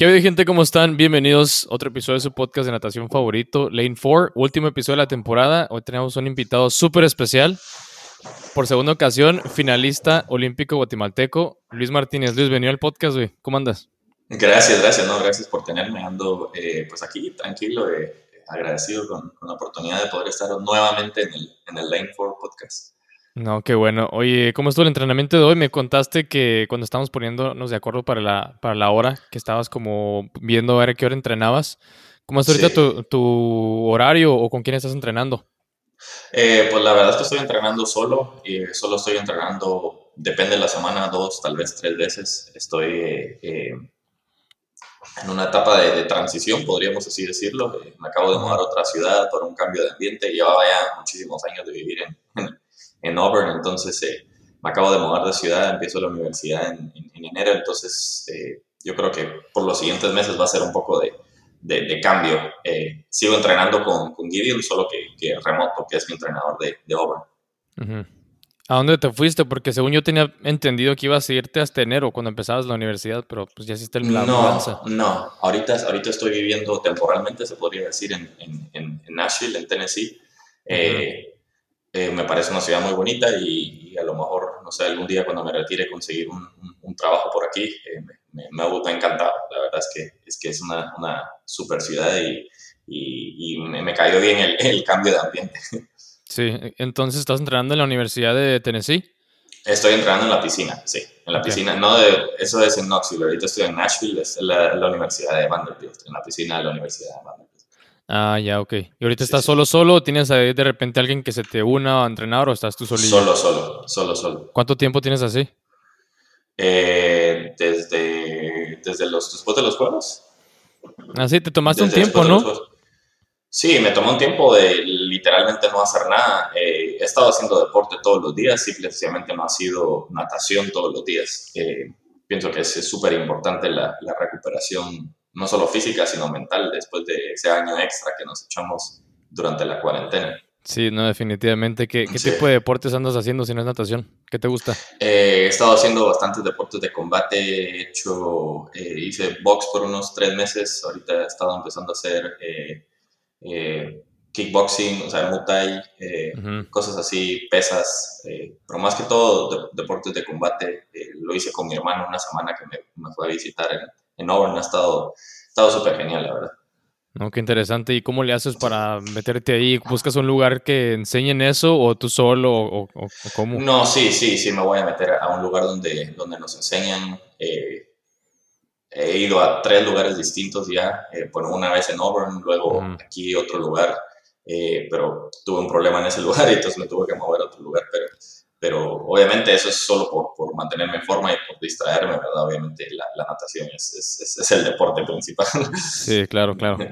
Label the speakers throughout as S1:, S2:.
S1: ¿Qué hay, gente? ¿Cómo están? Bienvenidos a otro episodio de su podcast de natación favorito, Lane 4, último episodio de la temporada. Hoy tenemos un invitado súper especial. Por segunda ocasión, finalista olímpico guatemalteco, Luis Martínez. Luis, venido al podcast, güey. ¿Cómo andas?
S2: Gracias, gracias, no, gracias por tenerme. Ando eh, pues aquí tranquilo, eh, agradecido con, la oportunidad de poder estar nuevamente en el, en el Lane 4 podcast.
S1: No, qué bueno. Oye, ¿cómo estuvo el entrenamiento de hoy? Me contaste que cuando estábamos poniéndonos de acuerdo para la, para la hora, que estabas como viendo a ver a qué hora entrenabas. ¿Cómo es ahorita tu, tu, horario o con quién estás entrenando?
S2: Eh, pues la verdad es que estoy entrenando solo y solo estoy entrenando, depende de la semana, dos, tal vez tres veces. Estoy eh, en una etapa de, de, transición, podríamos así decirlo. Eh, me acabo de mudar a otra ciudad por un cambio de ambiente. Llevaba ya muchísimos años de vivir en, en Auburn, entonces eh, me acabo de mudar de ciudad, empiezo la universidad en, en, en enero, entonces eh, yo creo que por los siguientes meses va a ser un poco de, de, de cambio. Eh, sigo entrenando con, con Gideon, solo que, que, remoto, que es mi entrenador de, de Auburn.
S1: Uh -huh. ¿A dónde te fuiste? Porque según yo tenía entendido que ibas a irte hasta enero cuando empezabas la universidad, pero pues ya hiciste la
S2: no,
S1: mudanza.
S2: No, ahorita, ahorita estoy viviendo temporalmente, se podría decir, en, en, en Nashville, en Tennessee. Uh -huh. eh, eh, me parece una ciudad muy bonita y, y, a lo mejor, no sé, algún día cuando me retire conseguir un, un, un trabajo por aquí, eh, me, me, me, encantado. La verdad es que es, que es una, una super ciudad y, y, y me, me, cayó bien el, el, cambio de ambiente.
S1: Sí, entonces estás entrenando en la Universidad de Tennessee.
S2: Estoy entrenando en la piscina, sí, en la okay. piscina. No de, eso es en Knoxville, ahorita estoy en Nashville, es la, la Universidad de Vanderbilt, en la piscina de la Universidad de Vanderbilt.
S1: Ah, ya, ok. ¿Y ahorita estás sí, solo, solo? ¿Tienes ahí de repente alguien que se te una a entrenar o estás tú solito?
S2: Solo, solo, solo, solo.
S1: ¿Cuánto tiempo tienes así?
S2: Eh, desde, desde los, después de los juegos.
S1: Ah, sí, te tomaste desde un tiempo, ¿no?
S2: Sí, me tomó un tiempo de literalmente no hacer nada. Eh, he estado haciendo deporte todos los días, simplemente no ha sido natación todos los días. Eh, pienso que es súper importante la, la recuperación no solo física, sino mental, después de ese año extra que nos echamos durante la cuarentena.
S1: Sí, no, definitivamente. ¿Qué, qué sí. tipo de deportes andas haciendo si no es natación? ¿Qué te gusta?
S2: Eh, he estado haciendo bastantes deportes de combate. He hecho, eh, hice box por unos tres meses. Ahorita he estado empezando a hacer eh, eh kickboxing, o sea, muay thai, uh -huh. cosas así, pesas. Eh, pero más que todo, de, deportes de combate. Eh, lo hice con mi hermano una semana que me, me fue a visitar en, en Auburn ha estado súper genial, la verdad.
S1: No, qué interesante. ¿Y cómo le haces para meterte ahí? ¿Buscas un lugar que enseñen eso o tú solo o, o, o cómo?
S2: No, sí, sí, sí, me voy a meter a un lugar donde, donde nos enseñan. Eh, he ido a tres lugares distintos ya, eh, bueno, una vez en Auburn, luego mm. aquí otro lugar, eh, pero tuve un problema en ese lugar y entonces me tuve que mover a otro lugar, pero pero obviamente eso es solo por, por, mantenerme en forma y por distraerme, ¿verdad? Obviamente la, la natación es, es, es, el deporte principal.
S1: Sí, claro, claro.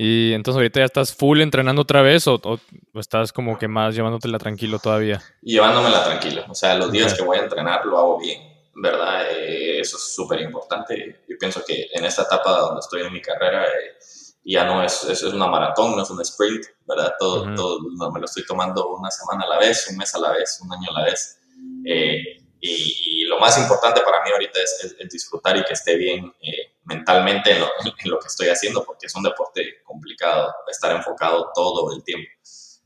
S1: Y entonces ahorita ya estás full entrenando otra vez o, o estás como que más llevándotela tranquilo todavía?
S2: Llevándomela tranquilo, o sea, los días okay. que voy a entrenar lo hago bien, ¿verdad? Eh, eso es súper importante. Yo pienso que en esta etapa donde estoy en mi carrera, eh, ya no es, es, es, una maratón, no es un sprint, ¿verdad? Todo, uh -huh. todo no, me lo estoy tomando una semana a la vez, un mes a la vez, un año a la vez. Eh, y, y, lo más importante para mí ahorita es, es, es disfrutar y que esté bien eh, mentalmente en lo, en lo, que estoy haciendo, porque es un deporte complicado, estar enfocado todo el tiempo.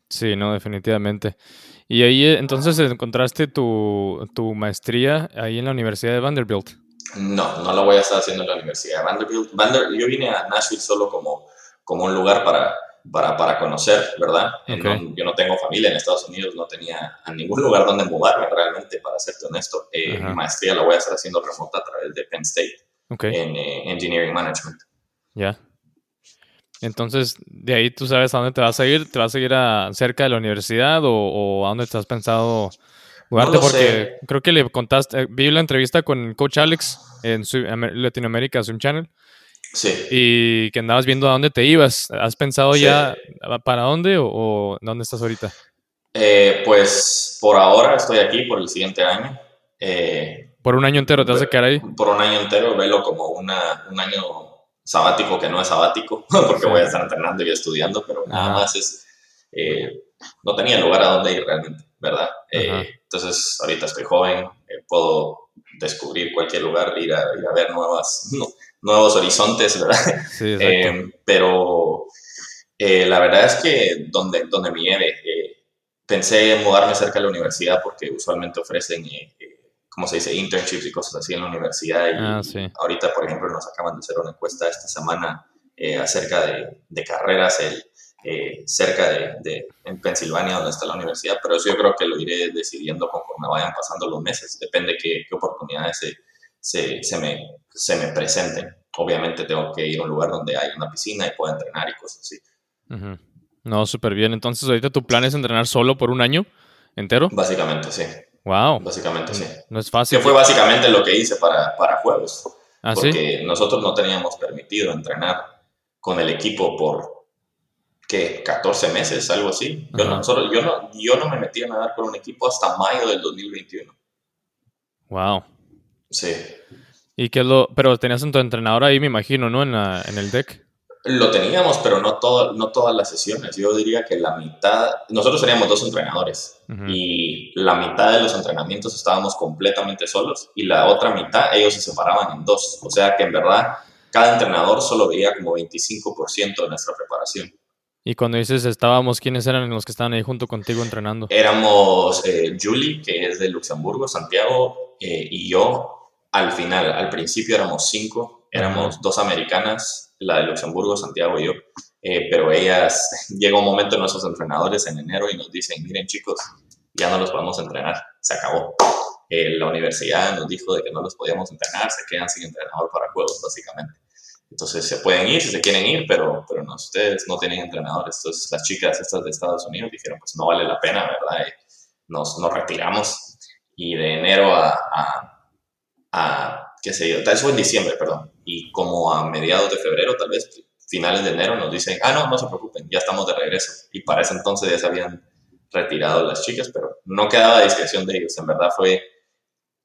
S1: Sí, no, definitivamente. Y ahí entonces encontraste tu, tu maestría ahí en la Universidad de Vanderbilt.
S2: No, no lo voy a estar haciendo en la Universidad de Vanderbilt. Vander, yo vine a Nashville solo como, como un lugar para, para, para conocer, ¿verdad? Okay. No, yo no tengo familia en Estados Unidos, no tenía a ningún lugar donde mudarme realmente, para serte honesto. Eh. Mi maestría la voy a estar haciendo remota a través de Penn State okay. en eh, Engineering Management.
S1: Ya. Yeah. Entonces, de ahí tú sabes a dónde te vas a ir. ¿Te vas a ir a cerca de la universidad o, o a dónde te has pensado mudarte? No porque sé. creo que le contaste, vi la entrevista con Coach Alex en su, Latinoamérica, Zoom Channel.
S2: Sí.
S1: Y que andabas viendo a dónde te ibas. ¿Has pensado sí. ya para dónde o, o, dónde estás ahorita?
S2: Eh, pues por ahora estoy aquí por el siguiente año. Eh,
S1: ¿Por un año entero te vas a quedar ahí?
S2: Por un año entero, velo como una, un año sabático que no es sabático, porque sí. voy a estar entrenando y estudiando, pero nada más es, eh, no tenía lugar a dónde ir realmente, ¿verdad? Eh, entonces, ahorita estoy joven, eh, puedo descubrir cualquier lugar, ir a, ir a ver nuevas, no, nuevos horizontes, ¿verdad? Sí, eh, pero eh, la verdad es que donde, donde me lleve, eh, pensé en mudarme cerca de la universidad porque usualmente ofrecen, ¿cómo se dice?, internships y cosas así en la universidad. Y ah, ahorita, por ejemplo, nos acaban de hacer una encuesta esta semana acerca de, de carreras el, cerca de, de, en Pensilvania, donde está la universidad, pero eso yo creo que lo iré decidiendo conforme vayan pasando los meses. Depende qué, qué oportunidades se se, se, me, se me presenten. Obviamente tengo que ir a un lugar donde hay una piscina y pueda entrenar y cosas así.
S1: No, súper bien. Entonces, ahorita tu plan es entrenar solo por un año entero.
S2: Básicamente, sí.
S1: Wow.
S2: Básicamente, sí.
S1: No es fácil.
S2: Que fue básicamente lo que hice para, para juegos. ¿Ah, porque nosotros no teníamos permitido entrenar con el equipo por, ¿qué? 14 meses, algo así. Yo no, yo, no, yo no me metí a nadar con un equipo hasta mayo del 2021.
S1: Wow.
S2: Sí.
S1: ¿Y qué lo, pero tenías en tu entrenador ahí, me imagino, ¿no? En, en el deck.
S2: Lo teníamos, pero no, todo, no todas las sesiones. Yo diría que la mitad, nosotros teníamos dos entrenadores y la mitad de los entrenamientos estábamos completamente solos y la otra mitad ellos se separaban en dos. O sea que en verdad cada entrenador solo veía como 25% de nuestra preparación.
S1: Y cuando dices estábamos, ¿quiénes eran los que estaban ahí junto contigo entrenando?
S2: Éramos eh, Julie, que es de Luxemburgo, Santiago, eh, y yo al final, al principio éramos cinco, éramos dos americanas, la de Luxemburgo, Santiago y yo, eh, pero ellas, llega un momento en nuestros entrenadores en enero y nos dicen, miren chicos, ya no los podemos entrenar, se acabó. Eh, la universidad nos dijo de que no los podíamos entrenar, se quedan sin entrenador para juegos, básicamente. Entonces se pueden ir si se quieren ir, pero, pero no, ustedes no tienen entrenadores. Entonces las chicas estas de Estados Unidos dijeron, pues no vale la pena, ¿verdad? nos, nos retiramos y de enero a a, qué sé yo, tal vez fue en diciembre, perdón, y como a mediados de febrero, tal vez finales de enero, nos dicen, ah, no, no se preocupen, ya estamos de regreso. Y para ese entonces ya se habían retirado las chicas, pero no quedaba a discreción de ellos, en verdad fue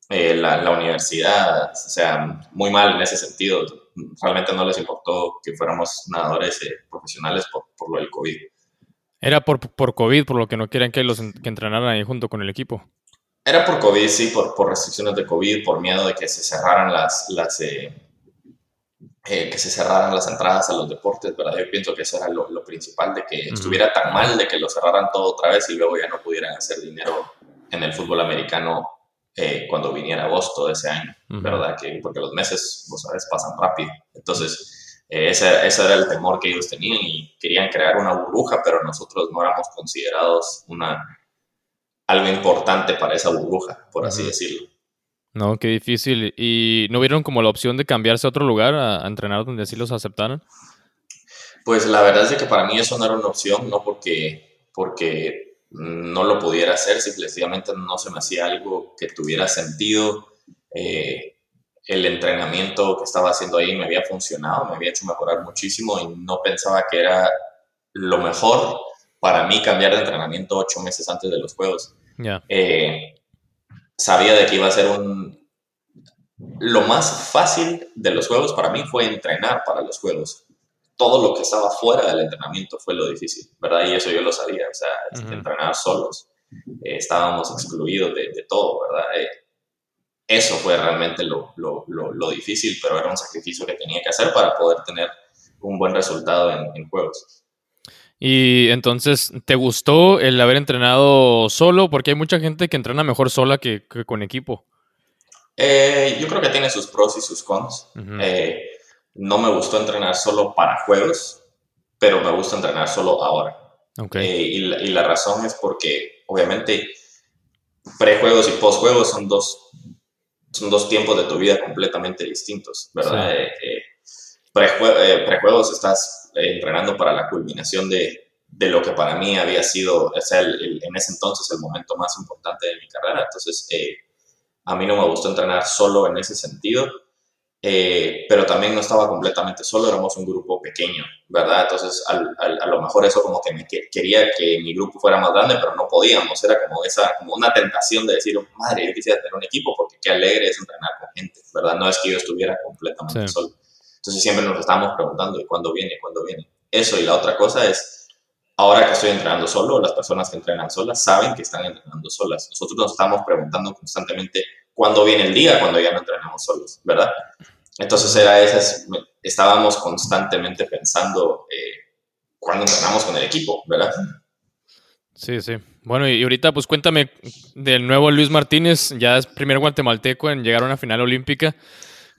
S2: eh, la, la, universidad, o sea, muy mal en ese sentido. Realmente no les importó que fuéramos nadadores eh, profesionales por, por, lo del COVID.
S1: Era por, por COVID, por lo que no quieren que los que entrenaran ahí junto con el equipo.
S2: Era por COVID, sí, por, por, restricciones de COVID, por miedo de que se cerraran las, las eh, eh, que se cerraran las entradas a los deportes, ¿verdad? Yo pienso que eso era lo, lo principal, de que estuviera tan mal, de que lo cerraran todo otra vez y luego ya no pudieran hacer dinero en el fútbol americano eh, cuando viniera agosto de ese año, ¿verdad? Que, porque los meses, vos sabes, pasan rápido. Entonces, ese, ese, era el temor que ellos tenían y querían crear una burbuja, pero nosotros no éramos considerados una algo importante para esa burbuja, por así decirlo.
S1: No, qué difícil. ¿Y no vieron como la opción de cambiarse a otro lugar a, entrenar donde así los aceptaran?
S2: Pues la verdad es que para mí eso no era una opción, no porque, porque no lo pudiera hacer, simplemente no se me hacía algo que tuviera sentido. Eh, el entrenamiento que estaba haciendo ahí me había funcionado, me había hecho mejorar muchísimo y no pensaba que era lo mejor para mí cambiar de entrenamiento ocho meses antes de los juegos. Eh, sabía de que iba a ser un... Lo más fácil de los juegos para mí fue entrenar para los juegos. Todo lo que estaba fuera del entrenamiento fue lo difícil, ¿verdad? Y eso yo lo sabía, o sea, entrenar solos. Eh, estábamos excluidos de, todo, ¿verdad? Eh, eso fue realmente lo, lo, lo, difícil, pero era un sacrificio que tenía que hacer para poder tener un buen resultado en, en juegos.
S1: Y entonces, ¿te gustó el haber entrenado solo? Porque hay mucha gente que entrena mejor sola que, con equipo.
S2: Eh, yo creo que tiene sus pros y sus cons. Eh, no me gustó entrenar solo para juegos, pero me gusta entrenar solo ahora. Eh, y, la, razón es porque, obviamente, prejuegos y postjuegos son dos, son dos tiempos de tu vida completamente distintos, ¿verdad? prejuegos estás entrenando para la culminación de, de, lo que para mí había sido, o sea, en ese entonces el momento más importante de mi carrera. Entonces, eh, a mí no me gustó entrenar solo en ese sentido, eh, pero también no estaba completamente solo, éramos un grupo pequeño, ¿verdad? Entonces, a lo mejor eso como que me quería que mi grupo fuera más grande, pero no podíamos, era como, esa, como una tentación de decir, madre, yo quisiera tener un equipo porque qué alegre es entrenar con gente, ¿verdad? No es que yo estuviera completamente solo. Entonces siempre nos estamos preguntando, ¿y cuándo viene? ¿Cuándo viene? Eso y la otra cosa es, ahora que estoy entrenando solo, las personas que entrenan solas saben que están entrenando solas. Nosotros nos estamos preguntando constantemente cuándo viene el día cuando ya no entrenamos solos, ¿verdad? Entonces era esas, estábamos constantemente pensando eh, cuando entrenamos con el equipo, ¿verdad?
S1: Sí, sí. Bueno, y ahorita pues cuéntame del nuevo Luis Martínez, ya es primer guatemalteco en llegar a una final olímpica.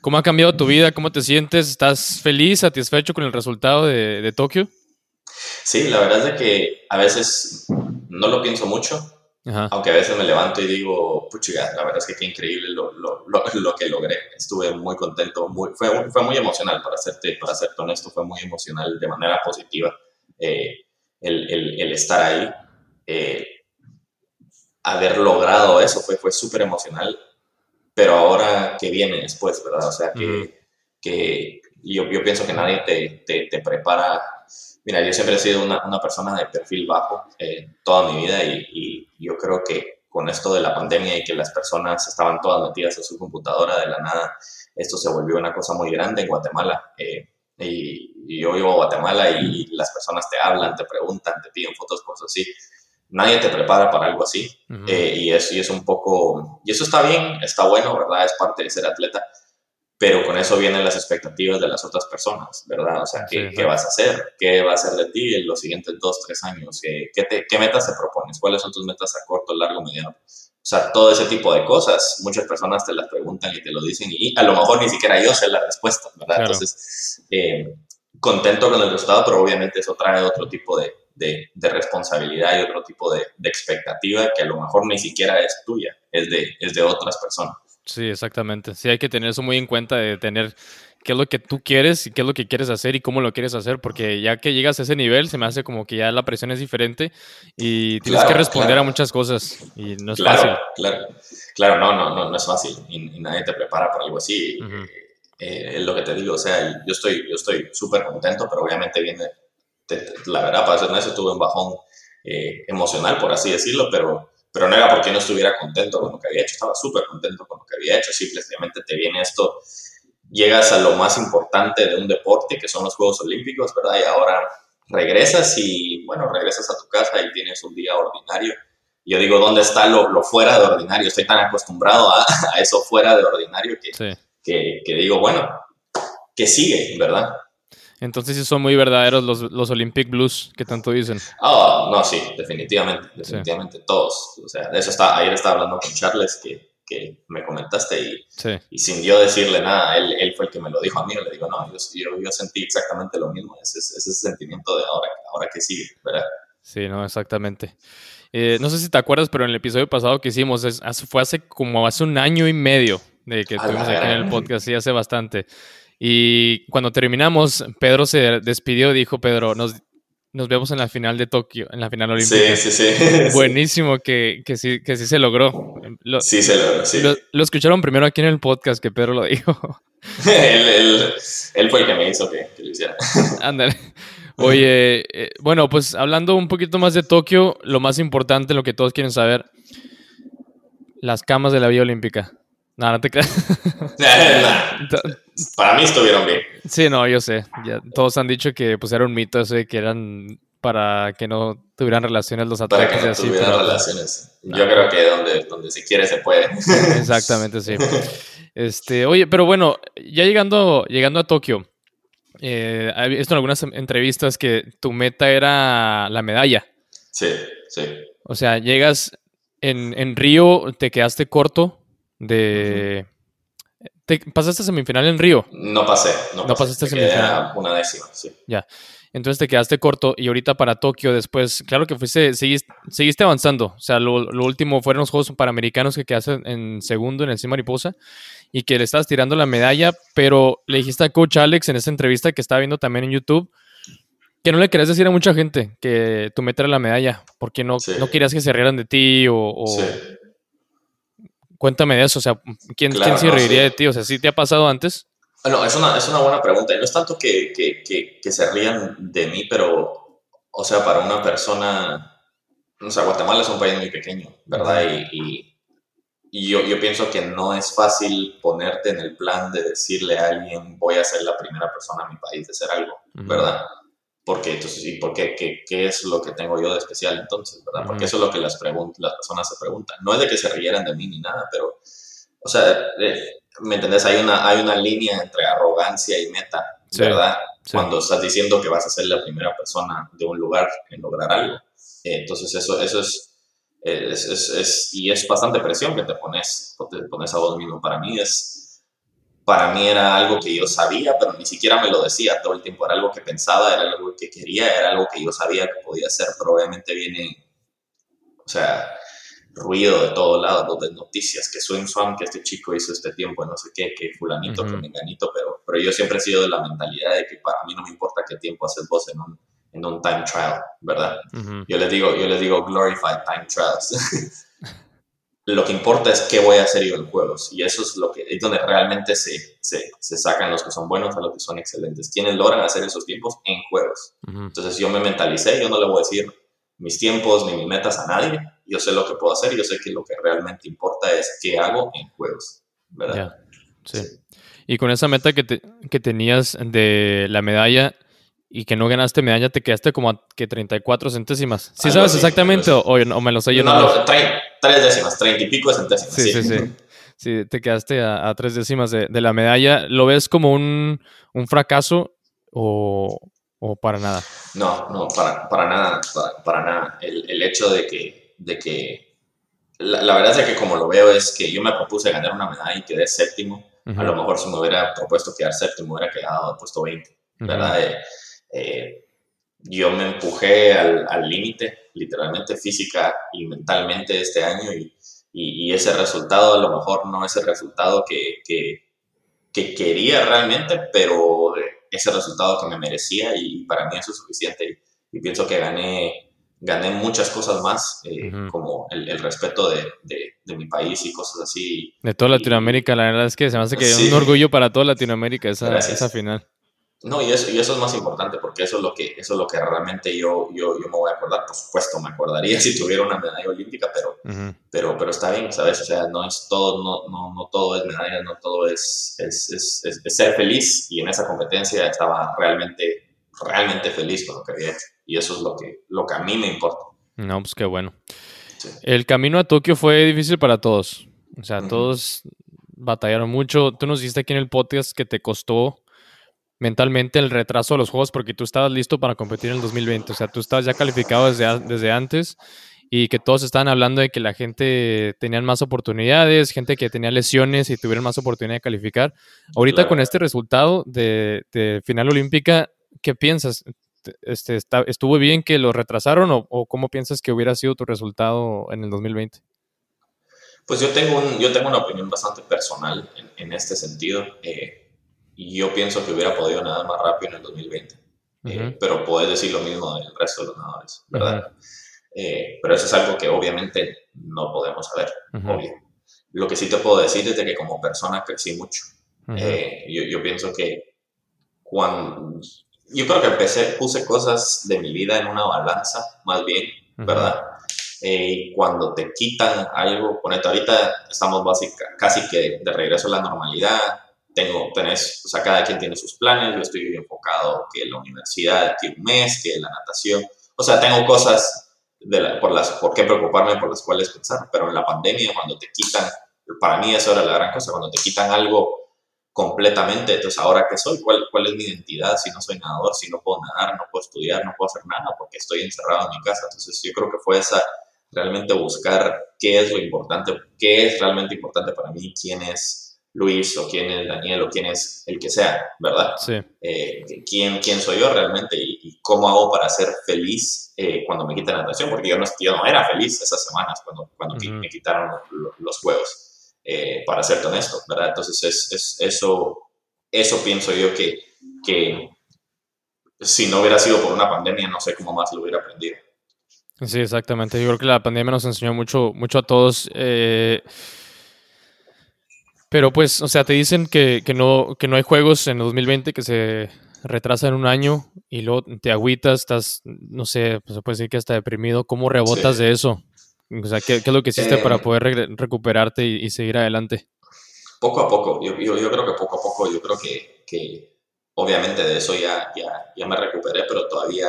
S1: ¿Cómo ha cambiado tu vida? ¿Cómo te sientes? ¿Estás feliz, satisfecho con el resultado de, de Tokio?
S2: Sí, la verdad es de que a veces no lo pienso mucho, aunque a veces me levanto y digo, puchiga, la verdad es que qué increíble lo, lo, lo, que logré. Estuve muy contento, muy, fue, fue muy emocional, para serte, para serte honesto, fue muy emocional de manera positiva eh, el, el, el, estar ahí. Eh, haber logrado eso fue, fue súper emocional, pero ahora que viene después, ¿verdad? O sea, que, que yo, yo, pienso que nadie te, te, te prepara Mira, yo siempre he sido una, una persona de perfil bajo eh, toda mi vida y, y, yo creo que con esto de la pandemia y que las personas estaban todas metidas en su computadora de la nada, esto se volvió una cosa muy grande en Guatemala. Eh, y, yo vivo a Guatemala y las personas te hablan, te preguntan, te piden fotos, cosas así. Nadie te prepara para algo así. Eh, y, eso, y es un poco... Y eso está bien, está bueno, ¿verdad? Es parte de ser atleta pero con eso vienen las expectativas de las otras personas, ¿verdad? O sea, ¿qué, ¿qué vas a hacer? ¿Qué va a hacer de ti en los siguientes dos, tres años? ¿Qué, qué, qué metas te propones? ¿Cuáles son tus metas a corto, largo, mediano? O sea, todo ese tipo de cosas, muchas personas te las preguntan y te lo dicen y a lo mejor ni siquiera yo sé la respuesta, ¿verdad? Entonces, eh, contento con el resultado, pero obviamente eso trae otro tipo de, de, de responsabilidad y otro tipo de, de, expectativa que a lo mejor ni siquiera es tuya, es de, es de otras personas.
S1: Sí, exactamente. Sí, hay que tener eso muy en cuenta de tener qué es lo que tú quieres y qué es lo que quieres hacer y cómo lo quieres hacer, porque ya que llegas a ese nivel, se me hace como que ya la presión es diferente y tienes que responder a muchas cosas y no es fácil.
S2: Claro, claro, no, no, no, no es fácil y, nadie te prepara para algo así. Eh, es lo que te digo, o sea, yo estoy yo estoy súper contento, pero obviamente viene, la verdad, para ser honesto, tuve un bajón eh, emocional, por así decirlo, pero pero no era porque no estuviera contento con lo que había hecho, estaba súper contento con lo que había hecho, simplemente te viene esto, llegas a lo más importante de un deporte, que son los Juegos Olímpicos, ¿verdad? Y ahora regresas y, bueno, regresas a tu casa y tienes un día ordinario. Yo digo, ¿dónde está lo, lo fuera de ordinario? Estoy tan acostumbrado a, a eso fuera de ordinario que, que, que digo, bueno, que sigue, ¿verdad?
S1: Entonces sí son muy verdaderos los, los Olympic Blues que tanto dicen.
S2: Oh, no, sí, definitivamente, definitivamente todos. O sea, de eso está, ayer estaba hablando con Charles que, que me comentaste y, y, sin yo decirle nada, él, él, fue el que me lo dijo a mí, le digo, no, yo, yo, sentí exactamente lo mismo, ese, ese sentimiento de ahora, ahora que sigue, ¿verdad?
S1: Sí, no, exactamente. Eh, no sé si te acuerdas, pero en el episodio pasado que hicimos, es, fue hace como hace un año y medio de que estuvimos aquí en el podcast, sí, hace bastante. Y cuando terminamos, Pedro se despidió, dijo Pedro, nos, nos vemos en la final de Tokio, en la final olímpica.
S2: Sí, sí, sí.
S1: Buenísimo que, que, sí, que sí se logró.
S2: sí, se logró, sí.
S1: Lo, escucharon primero aquí en el podcast que Pedro lo dijo.
S2: él, él, él, fue el que me hizo que, que lo hiciera.
S1: Ándale. Oye, eh, bueno, pues hablando un poquito más de Tokio, lo más importante, lo que todos quieren saber, las camas de la Vía Olímpica. No, no te creas.
S2: Para mí estuvieron bien.
S1: Sí, no, yo sé. Ya, todos han dicho que pues era un mito eso de que eran para que no tuvieran relaciones los atletas.
S2: Para que no
S1: así,
S2: tuvieran pero, relaciones. Yo creo que donde, donde se quiere se puede.
S1: Exactamente, sí. Este, oye, pero bueno, ya llegando, llegando a Tokio, eh, he visto en algunas entrevistas que tu meta era la medalla.
S2: Sí, sí.
S1: O sea, llegas en, en Río, te quedaste corto de... ¿Te pasaste semifinal en Río?
S2: No pasé, no,
S1: no pasaste semifinal.
S2: Una décima, sí.
S1: Ya. Entonces te quedaste corto y ahorita para Tokio después, claro que fuiste, seguiste, seguiste avanzando. O sea, lo, lo, último fueron los Juegos Panamericanos que quedaste en segundo en el Cien Mariposa y que le estabas tirando la medalla, pero le dijiste a Coach Alex en esa entrevista que estaba viendo también en YouTube que no le querías decir a mucha gente que tú meter la medalla, porque no, sí. no querías que se rieran de ti o, o, sí. Cuéntame de eso, o sea, ¿quién, claro, ¿quién se reiría no, sí. de ti? O sea, ¿sí te ha pasado antes?
S2: Bueno, es una, es una buena pregunta. Y no es tanto que, que, que, que, se rían de mí, pero, o sea, para una persona, o sea, Guatemala es un país muy pequeño, ¿verdad? Y, y, y yo, yo, pienso que no es fácil ponerte en el plan de decirle a alguien, voy a ser la primera persona en mi país de hacer algo, uh -huh. Porque, entonces, ¿y por qué? qué? ¿Qué es lo que tengo yo de especial entonces, verdad? Porque eso es lo que las, las personas se preguntan. No es de que se rieran de mí ni nada, pero, o sea, eh, ¿me entendés? Hay una, hay una línea entre arrogancia y meta, ¿verdad? Cuando estás diciendo que vas a ser la primera persona de un lugar en lograr algo. Eh, entonces, eso, eso es, es, es, es, y es bastante presión que te pones, te pones a vos mismo. Para mí es, para mí era algo que yo sabía, pero ni siquiera me lo decía todo el tiempo. Era algo que pensaba, era algo que quería, era algo que yo sabía que podía hacer, pero obviamente viene, o sea, ruido de todos lados, de noticias, que Swing Swam, que este chico hizo este tiempo, no sé qué, que fulanito, que menganito, pero, pero yo siempre he sido de la mentalidad de que para mí no me importa qué tiempo haces vos en un, en un time trial, ¿verdad? Yo les digo, yo les digo glorified time trials. lo que importa es qué voy a hacer yo en juegos y eso es lo que es donde realmente se, se, se, sacan los que son buenos a los que son excelentes. Quienes logran hacer esos tiempos en juegos. Entonces yo me mentalicé, yo no le voy a decir mis tiempos ni mis metas a nadie, yo sé lo que puedo hacer, yo sé que lo que realmente importa es qué hago en juegos, ¿verdad?
S1: Sí. Y con esa meta que, te, que tenías de la medalla y que no ganaste medalla, te quedaste como a que 34 centésimas. ¿Sí sabes exactamente o, o, me lo sé yo?
S2: No, no, tres décimas, 30 y pico centésimas.
S1: Sí, sí, sí. sí. te quedaste a, tres décimas de, de, la medalla. ¿Lo ves como un, un fracaso o, o para nada?
S2: No, no, para, para nada, para, nada. El, el, hecho de que, de que la, la, verdad es que como lo veo es que yo me propuse ganar una medalla y quedé séptimo. A lo mejor si me hubiera propuesto quedar séptimo, hubiera quedado puesto 20, ¿verdad? eh, eh, yo me empujé al límite, literalmente física y mentalmente este año y, y, ese resultado a lo mejor no es el resultado que, que, que quería realmente, pero ese resultado que me merecía y para mí eso es suficiente y, pienso que gané, gané muchas cosas más, eh, como el, el respeto de, de, mi país y cosas así.
S1: De toda Latinoamérica, la verdad es que se me hace que es un orgullo para toda Latinoamérica esa, esa final.
S2: No, y eso, y eso es más importante porque eso es lo que, eso es lo que realmente yo, yo, yo me voy a acordar. Por supuesto, me acordaría si tuviera una medalla olímpica, pero, pero, pero está bien, ¿sabes? O sea, no es todo, no, no, no todo es medalla, no todo es, es, es, es, ser feliz. Y en esa competencia estaba realmente, realmente feliz con lo que había hecho. Y eso es lo que, lo que a mí me importa.
S1: No, pues qué bueno. El camino a Tokio fue difícil para todos. O sea, todos batallaron mucho. Tú nos dijiste aquí en el podcast que te costó mentalmente el retraso de los juegos porque tú estabas listo para competir en el 2020. O sea, tú estabas ya calificado desde, desde antes y que todos estaban hablando de que la gente tenía más oportunidades, gente que tenía lesiones y tuvieron más oportunidad de calificar. Ahorita con este resultado de, final olímpica, ¿qué piensas? Este, ¿Estuvo bien que lo retrasaron o, cómo piensas que hubiera sido tu resultado en el 2020?
S2: Pues yo tengo, un, yo tengo una opinión bastante personal en, este sentido. Eh, yo pienso que hubiera podido nadar más rápido en el 2020. Eh, pero puedes decir lo mismo del resto de los nadadores, ¿verdad? Eh, pero eso es algo que obviamente no podemos saber, obvio. Lo que sí te puedo decir es de que como persona crecí mucho. Eh, yo, yo, pienso que cuando... Yo creo que empecé, puse cosas de mi vida en una balanza, más bien, ¿verdad? y cuando te quitan algo, ponete, ahorita estamos básica, casi que de regreso a la normalidad, tengo, tenés, o sea, cada quien tiene sus planes, yo estoy enfocado que la universidad, que un mes, que la natación, o sea, tengo cosas de por las, por qué preocuparme, por las cuales pensar, pero en la pandemia, cuando te quitan, para mí eso era la gran cosa, cuando te quitan algo completamente, entonces ahora qué soy, ¿Cuál, cuál es mi identidad si no soy nadador, si no puedo nadar, no puedo estudiar, no puedo hacer nada porque estoy encerrado en mi casa, entonces yo creo que fue esa, realmente buscar qué es lo importante, qué es realmente importante para mí, quién es Luis o quién es Daniel o quién es el que sea, ¿verdad?
S1: Sí.
S2: Eh, ¿quién, ¿Quién soy yo realmente y, cómo hago para ser feliz eh, cuando me quitan la atención? Porque yo no, yo no era feliz esas semanas cuando, cuando me quitaron los, juegos, eh, para ser honesto, ¿verdad? Entonces, es, es, eso, eso pienso yo que, que si no hubiera sido por una pandemia, no sé cómo más lo hubiera aprendido.
S1: Sí, exactamente. Yo creo que la pandemia nos enseñó mucho, mucho a todos. Eh, pero pues, o sea, te dicen que, que, no, que no hay juegos en 2020 que se retrasan un año y luego te agüitas, estás, no sé, pues se puede decir que hasta deprimido. ¿Cómo rebotas de eso? O sea, ¿qué, ¿qué, es lo que hiciste para eh, poder recuperarte y, seguir adelante?
S2: Poco a poco, yo, yo, yo, creo que poco a poco, yo creo que, que obviamente de eso ya, ya, ya me recuperé, pero todavía,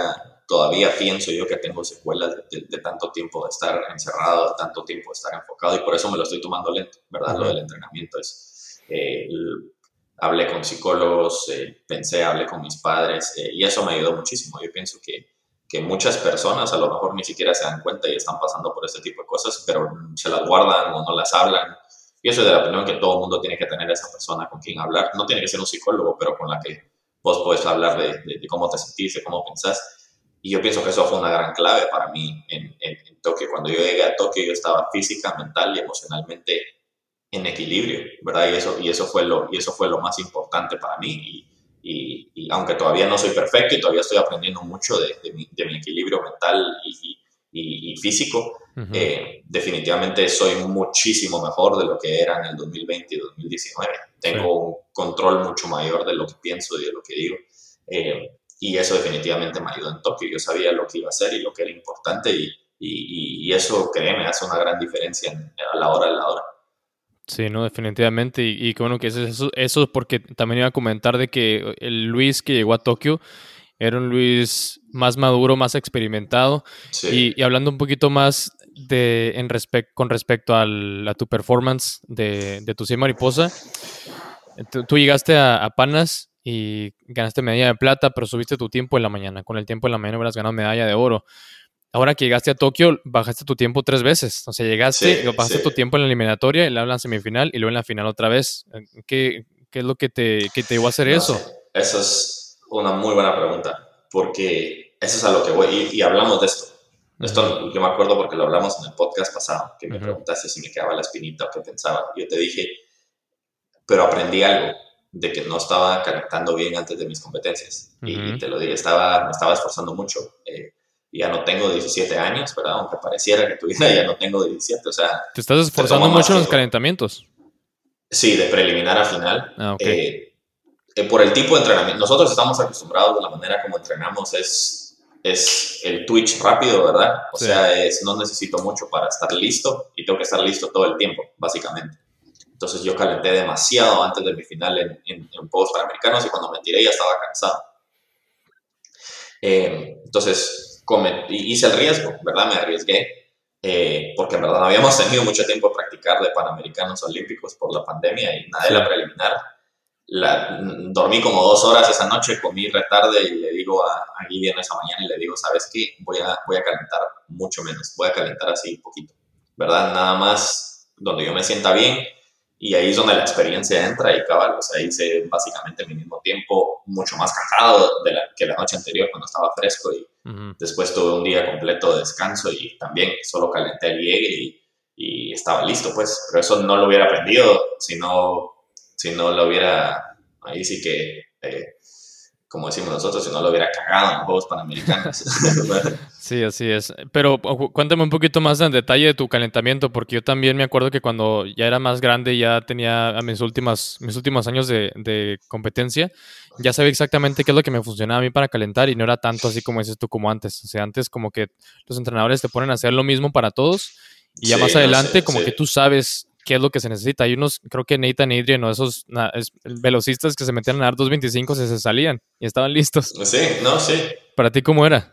S2: todavía pienso yo que tengo secuelas de, tanto tiempo de estar encerrado, de tanto tiempo de estar enfocado y por eso me lo estoy tomando lento, ¿verdad? Lo del entrenamiento es... Eh, hablé con psicólogos, eh, pensé, hablé con mis padres eh, y eso me ayudó muchísimo. Yo pienso que, que, muchas personas a lo mejor ni siquiera se dan cuenta y están pasando por este tipo de cosas, pero se las guardan o no las hablan. Yo soy de la opinión que todo el mundo tiene que tener a esa persona con quien hablar. No tiene que ser un psicólogo, pero con la que vos puedes hablar de, de, cómo te sentís, de cómo pensás. Y yo pienso que eso fue una gran clave para mí en, en, en Tokio. Cuando yo llegué a Tokio, yo estaba física, mental y emocionalmente en equilibrio, ¿verdad? Y eso, y eso, fue, lo, y eso fue lo más importante para mí. Y, y, aunque todavía no soy perfecto y todavía estoy aprendiendo mucho de, de, mi, de mi, equilibrio mental y, y físico, eh, definitivamente soy muchísimo mejor de lo que era en el 2020 y 2019. Tengo un control mucho mayor de lo que pienso y de lo que digo. Eh, y eso definitivamente me ayudó en Tokio. Yo sabía lo que iba a hacer y lo que era importante y, y, y eso, créeme, hace una gran diferencia a la hora de la hora.
S1: Sí, no, definitivamente. Y, qué bueno que eso, eso porque también iba a comentar de que el Luis que llegó a Tokio era un Luis más maduro, más experimentado. Y, hablando un poquito más de, en con respecto al, a tu performance de, de tu 100 mariposa, tú, llegaste a, Panas y ganaste medalla de plata, pero subiste tu tiempo en la mañana. Con el tiempo en la mañana hubieras ganado medalla de oro. Ahora que llegaste a Tokio, bajaste tu tiempo tres veces. O sea, llegaste, bajaste tu tiempo en la eliminatoria, y luego en semifinal y luego en la final otra vez. ¿Qué, qué es lo que te, que te llevó a hacer eso?
S2: Eso es una muy buena pregunta, porque eso es a lo que voy. Y, hablamos de esto. Esto yo me acuerdo porque lo hablamos en el podcast pasado, que me preguntaste si me quedaba la espinita o qué pensaba. Yo te dije, pero aprendí algo de que no estaba conectando bien antes de mis competencias. y, te lo dije, estaba, me estaba esforzando mucho. Eh, ya no tengo 17 años, ¿verdad? Aunque pareciera que tuviera, ya no tengo 17, o sea...
S1: ¿Te estás esforzando mucho en los calentamientos?
S2: Sí, de preliminar a final. Ah, eh, eh, por el tipo de entrenamiento, nosotros estamos acostumbrados de la manera como entrenamos, es, es el Twitch rápido, ¿verdad? O sea, es, no necesito mucho para estar listo y tengo que estar listo todo el tiempo, básicamente. Entonces yo calenté demasiado antes de mi final en, en, en Juegos Panamericanos y cuando me tiré ya estaba cansado. Eh, entonces, hice el riesgo, ¿verdad? Me arriesgué, eh, porque en verdad no habíamos tenido mucho tiempo de practicar de Panamericanos Olímpicos por la pandemia y nada de la preliminar. La, dormí como dos horas esa noche, comí retarde y le digo a, a Guillermo esa mañana y le digo, ¿sabes qué? Voy a, voy a calentar mucho menos, voy a calentar así un poquito, ¿verdad? Nada más donde yo me sienta bien y ahí es donde la experiencia entra y cabal, o sea, hice básicamente mi mismo tiempo mucho más cansado de la, que la noche anterior cuando estaba fresco y después tuve un día completo de descanso y también solo calenté el llegue y, y, estaba listo, pues, pero eso no lo hubiera aprendido si no, si no lo hubiera, ahí sí que... Eh, como decimos nosotros, si no lo hubiera cagado en los Juegos Panamericanos.
S1: sí, así es. Pero cuéntame un poquito más en detalle de tu calentamiento, porque yo también me acuerdo que cuando ya era más grande, ya tenía mis, últimas, mis últimos años de, de competencia, ya sabía exactamente qué es lo que me funcionaba a mí para calentar y no era tanto así como dices tú como antes. O sea, antes como que los entrenadores te ponen a hacer lo mismo para todos y ya más adelante como que tú sabes qué es lo que se necesita. Hay unos, creo que Nathan Adrian o esos velocistas que se metían a dar 2.25 y se salían y estaban listos.
S2: Sí, no, sí.
S1: ¿Para ti cómo era?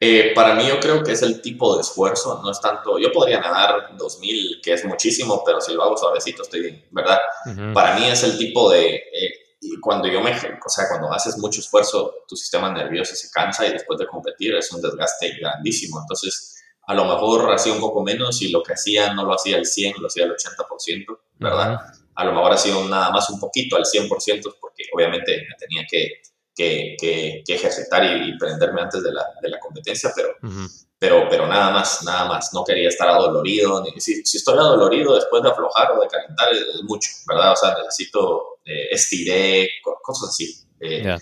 S2: Eh, para mí yo creo que es el tipo de esfuerzo, no es tanto, yo podría nadar 2000, que es muchísimo, pero si lo hago suavecito estoy bien, ¿verdad? Para mí es el tipo de, eh, cuando yo me, o sea, cuando haces mucho esfuerzo, tu sistema nervioso se cansa y después de competir es un desgaste grandísimo, entonces a lo mejor hacía un poco menos y lo que hacía no lo hacía al 100, lo hacía al 80%, ¿verdad? A lo mejor hacía nada más un poquito al 100% porque obviamente me tenía que, que, que, ejercitar y, prenderme antes de la, de la competencia, pero, pero, pero nada más, nada más. No quería estar adolorido. Ni, si, si, estoy adolorido después de aflojar o de calentar es mucho, ¿verdad? O sea, necesito, eh, estiré, cosas así. Eh,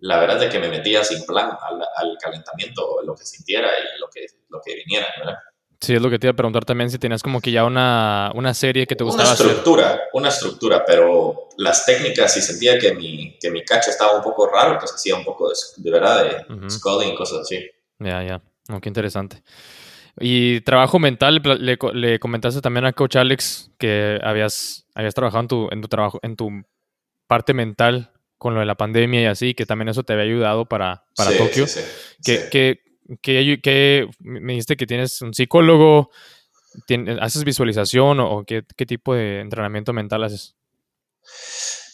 S2: la verdad es que me metía sin plan al, al, calentamiento, lo que sintiera y lo que, lo que viniera, ¿verdad?
S1: Sí, es lo que te iba a preguntar también, si tenías como que ya una, una serie que te gustaba
S2: Una estructura, una estructura, pero las técnicas, si sentía que mi, que mi cacho estaba un poco raro, pues hacía un poco de, de verdad, de uh y cosas así.
S1: Ya, ya, qué interesante. Y trabajo mental, le, le, comentaste también a Coach Alex que habías, habías trabajado en tu, en tu trabajo, en tu parte mental con lo de la pandemia y así, que también eso te había ayudado para, para Tokio. Sí, que, me dijiste que tienes un psicólogo, ¿haces visualización o, qué, tipo de entrenamiento mental haces?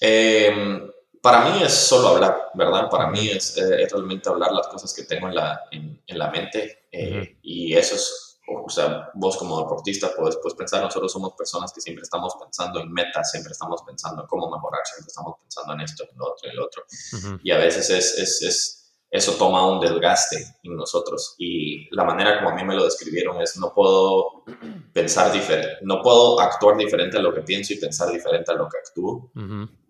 S2: Em, para mí es solo hablar, ¿verdad? Para mí es, eh, realmente hablar las cosas que tengo en la, en, la mente eh, y eso es o sea, vos como deportista puedes, puedes, pensar, nosotros somos personas que siempre estamos pensando en metas, siempre estamos pensando en cómo mejorar, siempre estamos pensando en esto, en lo otro, en lo otro. Y a veces es, es, es, eso toma un desgaste en nosotros. Y la manera como a mí me lo describieron es, no puedo pensar diferente, no puedo actuar diferente a lo que pienso y pensar diferente a lo que actúo.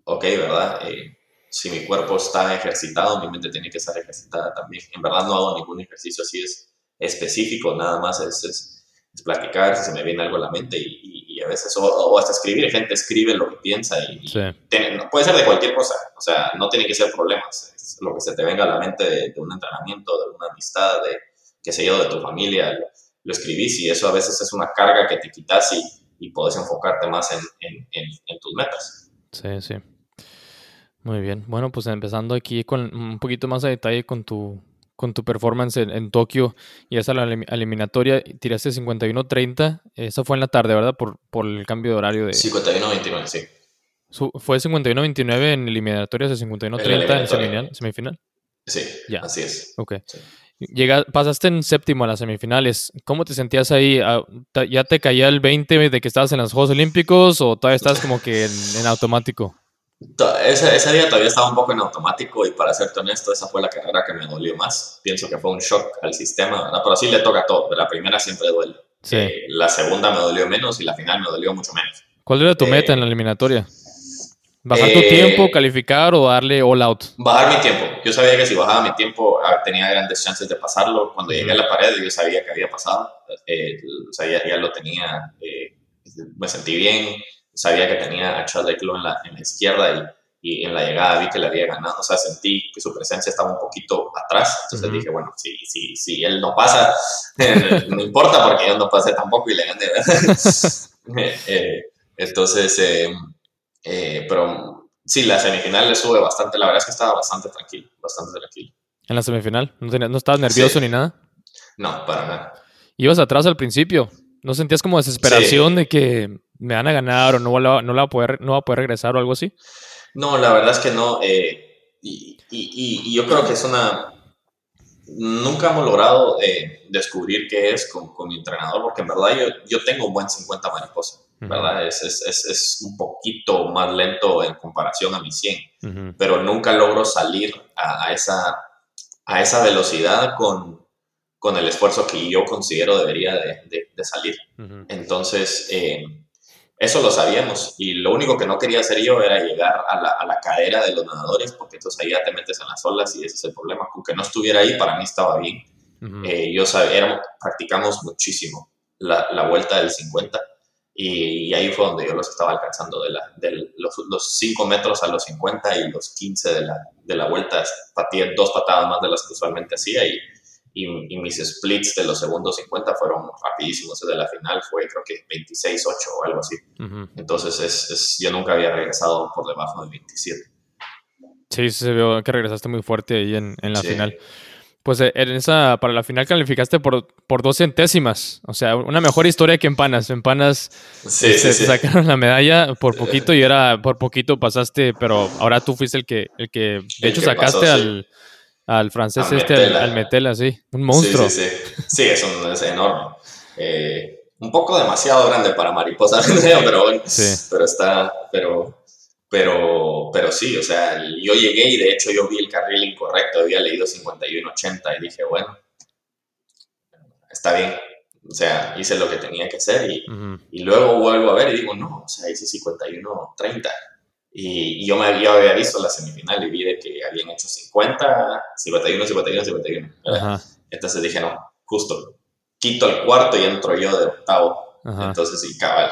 S2: Ok, ¿verdad? Eh, si mi cuerpo está ejercitado, mi mente tiene que estar ejercitada también. En verdad no hago ningún ejercicio así, es específico, nada más es, es, platicar si se me viene algo a la mente y, a veces, o, hasta escribir, gente escribe lo que piensa y, puede ser de cualquier cosa, o sea, no tiene que ser problemas, es lo que se te venga a la mente de, un entrenamiento, de una amistad, de qué sé yo, de tu familia, lo, escribís y eso a veces es una carga que te quitas y, y podés enfocarte más en, en, en tus metas.
S1: Sí, sí. Muy bien. Bueno, pues empezando aquí con un poquito más de detalle con tu con tu performance en, Tokio y esa la eliminatoria, tiraste 51-30, eso fue en la tarde, ¿verdad? Por, por el cambio de horario de...
S2: 51-29, sí.
S1: ¿Fue 51-29 en eliminatorias de 51-30 en semifinal, semifinal?
S2: Sí, ya. así es.
S1: Ok. pasaste en séptimo a las semifinales. ¿Cómo te sentías ahí? Ah, ¿Ya te caía el 20 de que estabas en los Juegos Olímpicos o todavía estás como que en automático?
S2: Ese, ese, día todavía estaba un poco en automático y para serte honesto, esa fue la carrera que me dolió más. Pienso que fue un shock al sistema, ¿verdad? pero sí le toca todo. La primera siempre duele. Eh, la segunda me dolió menos y la final me dolió mucho menos.
S1: ¿Cuál era tu meta en la eh, eliminatoria? ¿Bajar tu eh, tiempo, calificar o darle all out?
S2: Bajar mi tiempo. Yo sabía que si bajaba mi tiempo ah, tenía grandes chances de pasarlo. Cuando llegué a la pared yo sabía que había pasado. o sea, ya, ya lo tenía, me sentí bien sabía que tenía a Charles Leclerc en la, en la izquierda y, y, en la llegada vi que le había ganado, o sea, sentí que su presencia estaba un poquito atrás, entonces dije, bueno, si, si, si él no pasa, no importa porque yo no pasé tampoco y le gané, eh, eh, entonces, eh, pero sí, la semifinal le sube bastante, la verdad es que estaba bastante tranquilo, bastante tranquilo.
S1: ¿En la semifinal? ¿No, no estabas nervioso ni nada?
S2: No, para nada.
S1: ¿Ibas atrás al principio? ¿No sentías como desesperación de que me van a ganar o no, la, no, la va a poder, no va a poder regresar o algo así?
S2: No, la verdad es que no. Eh, y, y, y, yo creo que es una... Nunca hemos logrado eh, descubrir qué es con, con, mi entrenador, porque en verdad yo, yo tengo un buen 50 mariposa, ¿verdad? es, es, es, un poquito más lento en comparación a mi 100, pero nunca logro salir a, a, esa, a esa velocidad con, con el esfuerzo que yo considero debería de, de, salir. Entonces, eh, eso lo sabíamos y lo único que no quería hacer yo era llegar a la, a la, cadera de los nadadores porque entonces ahí ya te metes en las olas y ese es el problema. Aunque no estuviera ahí, para mí estaba bien. Eh, yo sabía, practicamos muchísimo la, la, vuelta del 50 y, ahí fue donde yo los estaba alcanzando de, la, de los, los 5 metros a los 50 y los 15 de la, de la vuelta. Patí dos patadas más de las que usualmente hacía y y, mis splits de los segundos 50 fueron rapidísimos. El de la final fue creo que 26-8 o algo así. Entonces es, es, yo nunca había regresado por debajo de 27.
S1: Sí, se vio que regresaste muy fuerte ahí en, en la final. Pues eh, en esa, para la final calificaste por, por dos centésimas. O sea, una mejor historia que en Panas. En Panas se, sacaron la medalla por poquito y era por poquito pasaste, pero ahora tú fuiste el que, el que de hecho sacaste al al francés este, al, Metela, sí. Un monstruo.
S2: Sí, sí, sí. sí es, un, es enorme. Eh, un poco demasiado grande para mariposa, pero bueno. Pero está, pero, pero, pero sí, o sea, yo llegué y de hecho yo vi el carril incorrecto, había leído 51.80 y dije, bueno, está bien. O sea, hice lo que tenía que hacer y, y luego vuelvo a ver y digo, no, o sea, hice 51.30 y, yo me había, había, visto la semifinal y vi de que habían hecho 50, 51, 51, 51. Entonces dije, no, justo, quito el cuarto y entro yo de octavo. Entonces sí, cabal.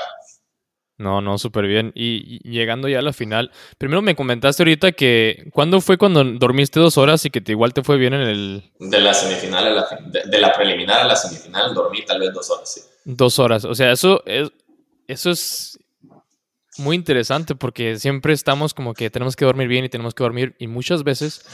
S1: No, no, súper bien. Y, llegando ya a la final, primero me comentaste ahorita que, ¿cuándo fue cuando dormiste dos horas y que te, igual te fue bien en el...
S2: De la semifinal, a la, de, la preliminar a la semifinal, dormí tal vez dos horas, sí.
S1: Dos horas, o sea, eso es, eso es muy interesante porque siempre estamos como que tenemos que dormir bien y tenemos que dormir y muchas veces,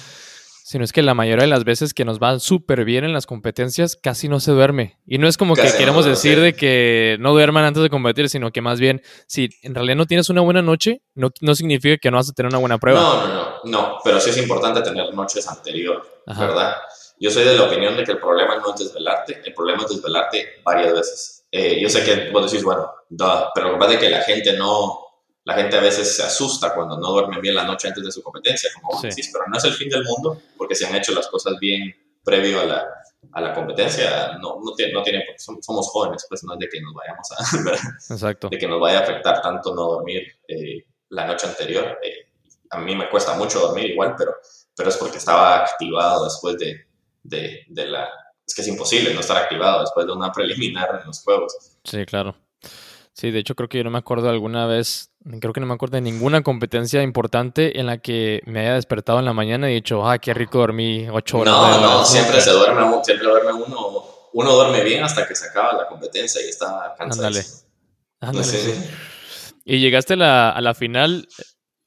S1: si no es que la mayoría de las veces que nos van súper bien en las competencias, casi no se duerme. Y no es como que queremos decir de que no duerman antes de competir, sino que más bien, si en realidad no tienes una buena noche, no, no significa que no vas a tener una buena prueba.
S2: No, no, no, no, pero sí es importante tener noches anterior, ¿verdad? Yo soy de la opinión de que el problema no es desvelarte, el problema es desvelarte varias veces. Eh, yo sé que vos decís, bueno, pero lo que pasa es que la gente no, la gente a veces se asusta cuando no duermen bien la noche antes de su competencia, como decís, pero no es el fin del mundo, porque se han hecho las cosas bien previo a la, a la competencia, no, no, tiene, no tiene, somos jóvenes, pues no es de que nos vayamos a, Exacto. de que nos vaya a afectar tanto no dormir eh, la noche anterior. Eh, a mí me cuesta mucho dormir igual, pero, pero es porque estaba activado después de, de, de, la... Es que es imposible no estar activado después de una preliminar en los juegos.
S1: Sí, claro. Sí, de hecho creo que yo no me acuerdo alguna vez, creo que no me acuerdo de ninguna competencia importante en la que me haya despertado en la mañana y dicho, ah, qué rico dormí ocho horas.
S2: No, no, siempre se duerme, siempre duerme uno, uno duerme bien hasta que se acaba la competencia y está cansado. Ándale.
S1: Ándale. Y llegaste a la, a la final,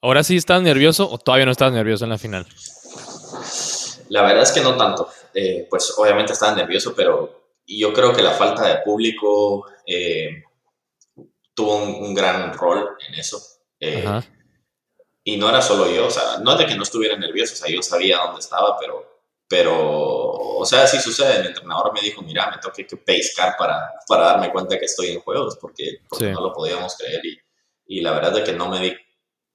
S1: ¿ahora sí estás nervioso o todavía no estás nervioso en la final?
S2: La verdad es que no tanto. Eh, pues obviamente estaba nervioso, pero yo creo que la falta de público eh, tuvo un, gran rol en eso. Eh, y no era solo yo, o sea, no es de que no estuviera nervioso, o sea, yo sabía dónde estaba, pero, pero o sea, sí sucede. El entrenador me dijo, mira, me toqué que pescar para, para darme cuenta que estoy en juegos, porque, no lo podíamos creer. Y, y la verdad es que no me di,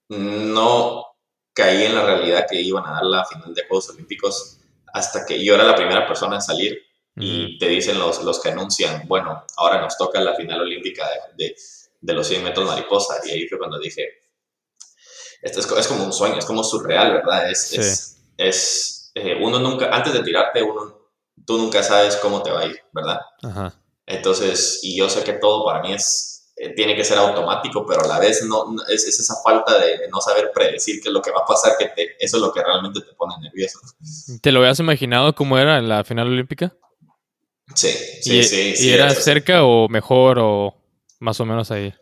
S2: no caí en la realidad que iban a dar la final de Juegos Olímpicos hasta que yo era la primera persona en salir y te dicen los, los que anuncian, bueno, ahora nos toca la final olímpica de, de, los 100 metros mariposa. Y ahí fue cuando dije, esto es, es como un sueño, es como surreal, ¿verdad? Es, es, es eh, uno nunca, antes de tirarte, uno, tú nunca sabes cómo te va a ir, ¿verdad? Entonces, y yo sé que todo para mí es eh, tiene que ser automático, pero a la vez no, es, esa falta de, no saber predecir qué es lo que va a pasar, que eso es lo que realmente te pone nervioso.
S1: ¿Te lo habías imaginado cómo era en la final olímpica?
S2: Sí, sí, sí.
S1: ¿Y era cerca o mejor o más o menos ahí?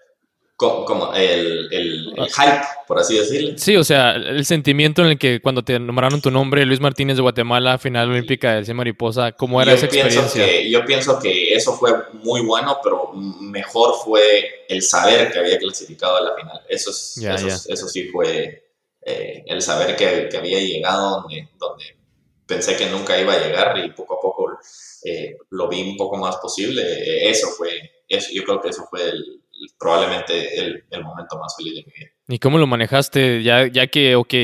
S2: como, el, el, hype, por así decirlo.
S1: Sí, o sea, el sentimiento en el que cuando te nombraron tu nombre, Luis Martínez de Guatemala, final olímpica de 100 mariposa, ¿cómo era esa experiencia?
S2: Que, yo pienso que eso fue muy bueno, pero mejor fue el saber que había clasificado a la final. Eso, es, eso, sí fue eh, el saber que, que, había llegado donde, donde pensé que nunca iba a llegar y poco a poco eh, lo vi un poco más posible. Eso fue, eso, yo creo que eso fue el probablemente el, el, momento más feliz de mi vida.
S1: ¿Y cómo lo manejaste? Ya, ya que, ok,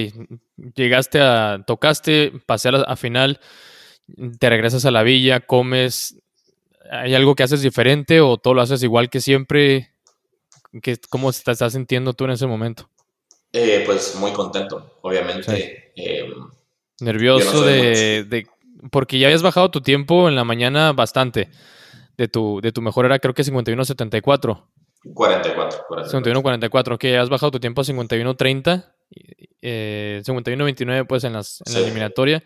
S1: llegaste a, tocaste, pasé a, final, te regresas a la villa, comes, ¿hay algo que haces diferente o todo lo haces igual que siempre? ¿Qué, ¿Cómo te estás sintiendo tú en ese momento?
S2: Eh, pues muy contento, obviamente. Em,
S1: Nervioso de, de, Porque ya habías bajado tu tiempo en la mañana bastante. De tu, de tu mejor era creo que 51.74.
S2: 44.
S1: 51-44, ok, has bajado tu tiempo a 51-30, eh, 51-29 pues en, las, en la eliminatoria.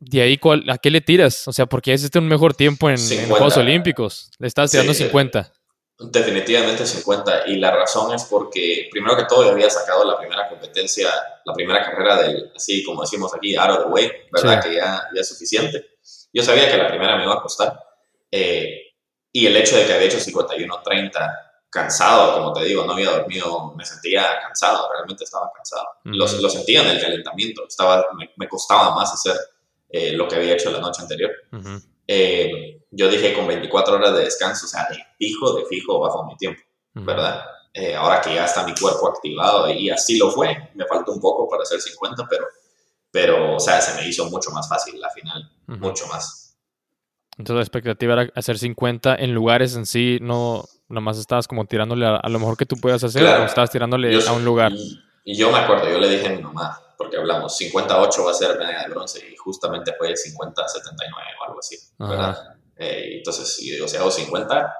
S1: De ahí, ¿cuál, ¿a qué le tiras? O sea, porque hiciste un mejor tiempo en, Juegos Olímpicos. Le estás tirando 50.
S2: Definitivamente 50. Y la razón es porque, primero que todo, yo había sacado la primera competencia, la primera carrera del, así como decimos aquí, out of the way, ¿verdad? Que ya, ya es suficiente. Yo sabía que la primera me iba a costar. Eh, y el hecho de que había hecho 51-30 cansado, como te digo, no había dormido, me sentía cansado, realmente estaba cansado. lo, sentía en el calentamiento, estaba, me, costaba más hacer eh, lo que había hecho la noche anterior. Eh, yo dije con 24 horas de descanso, o sea, de fijo, de fijo bajo mi tiempo, ¿verdad? Eh, ahora que ya está mi cuerpo activado y así lo fue, me faltó un poco para hacer 50, pero, pero o sea, se me hizo mucho más fácil la final, mucho más.
S1: Entonces la expectativa era hacer 50 en lugares en sí, no nomás estabas como tirándole a, lo mejor que tú puedas hacer o estabas tirándole a un lugar.
S2: Y, yo me acuerdo, yo le dije a mi mamá, porque hablamos, 58 va a ser medalla de bronce y justamente fue 50-79 o algo así, ¿verdad? Eh, entonces, si digo, si hago 50,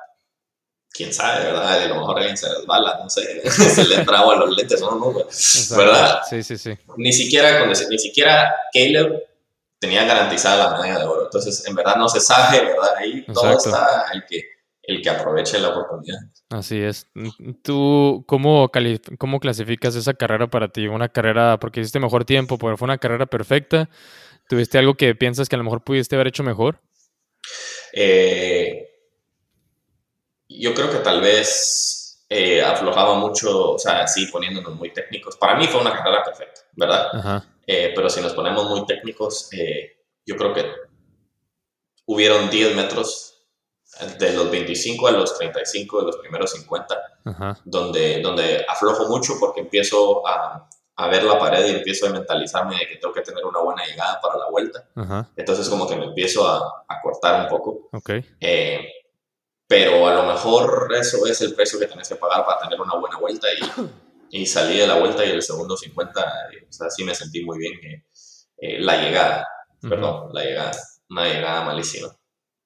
S2: quién sabe, ¿verdad? A lo mejor alguien se resbala, no sé, se le entra agua a los lentes, no, no, ¿verdad?
S1: Sí, sí, sí.
S2: Ni siquiera, ni siquiera Caleb tenía garantizada la medalla de oro. Entonces, en verdad no se sabe, ¿verdad? Ahí todo está el que el que aproveche la oportunidad.
S1: Así es. ¿Tú cómo, cómo clasificas esa carrera para ti? Una carrera, porque hiciste mejor tiempo, porque fue una carrera perfecta. ¿Tuviste algo que piensas que a lo mejor pudiste haber hecho mejor?
S2: Eh, yo creo que tal vez eh, aflojaba mucho, o sea, sí, poniéndonos muy técnicos. Para mí fue una carrera perfecta, ¿verdad? Eh, pero si nos ponemos muy técnicos, yo creo que hubieron 10 metros de los 25 a los 35 de los primeros 50, Donde, donde aflojo mucho porque empiezo a, a, ver la pared y empiezo a mentalizarme de que tengo que tener una buena llegada para la vuelta. Entonces como que me empiezo a, a cortar un poco.
S1: Okay.
S2: Eh, pero a lo mejor eso es el precio que tienes que pagar para tener una buena vuelta y, y salí de la vuelta y el segundo 50, eh, o sea, sí me sentí muy bien. Eh, la llegada, perdón, la llegada, una llegada malísima.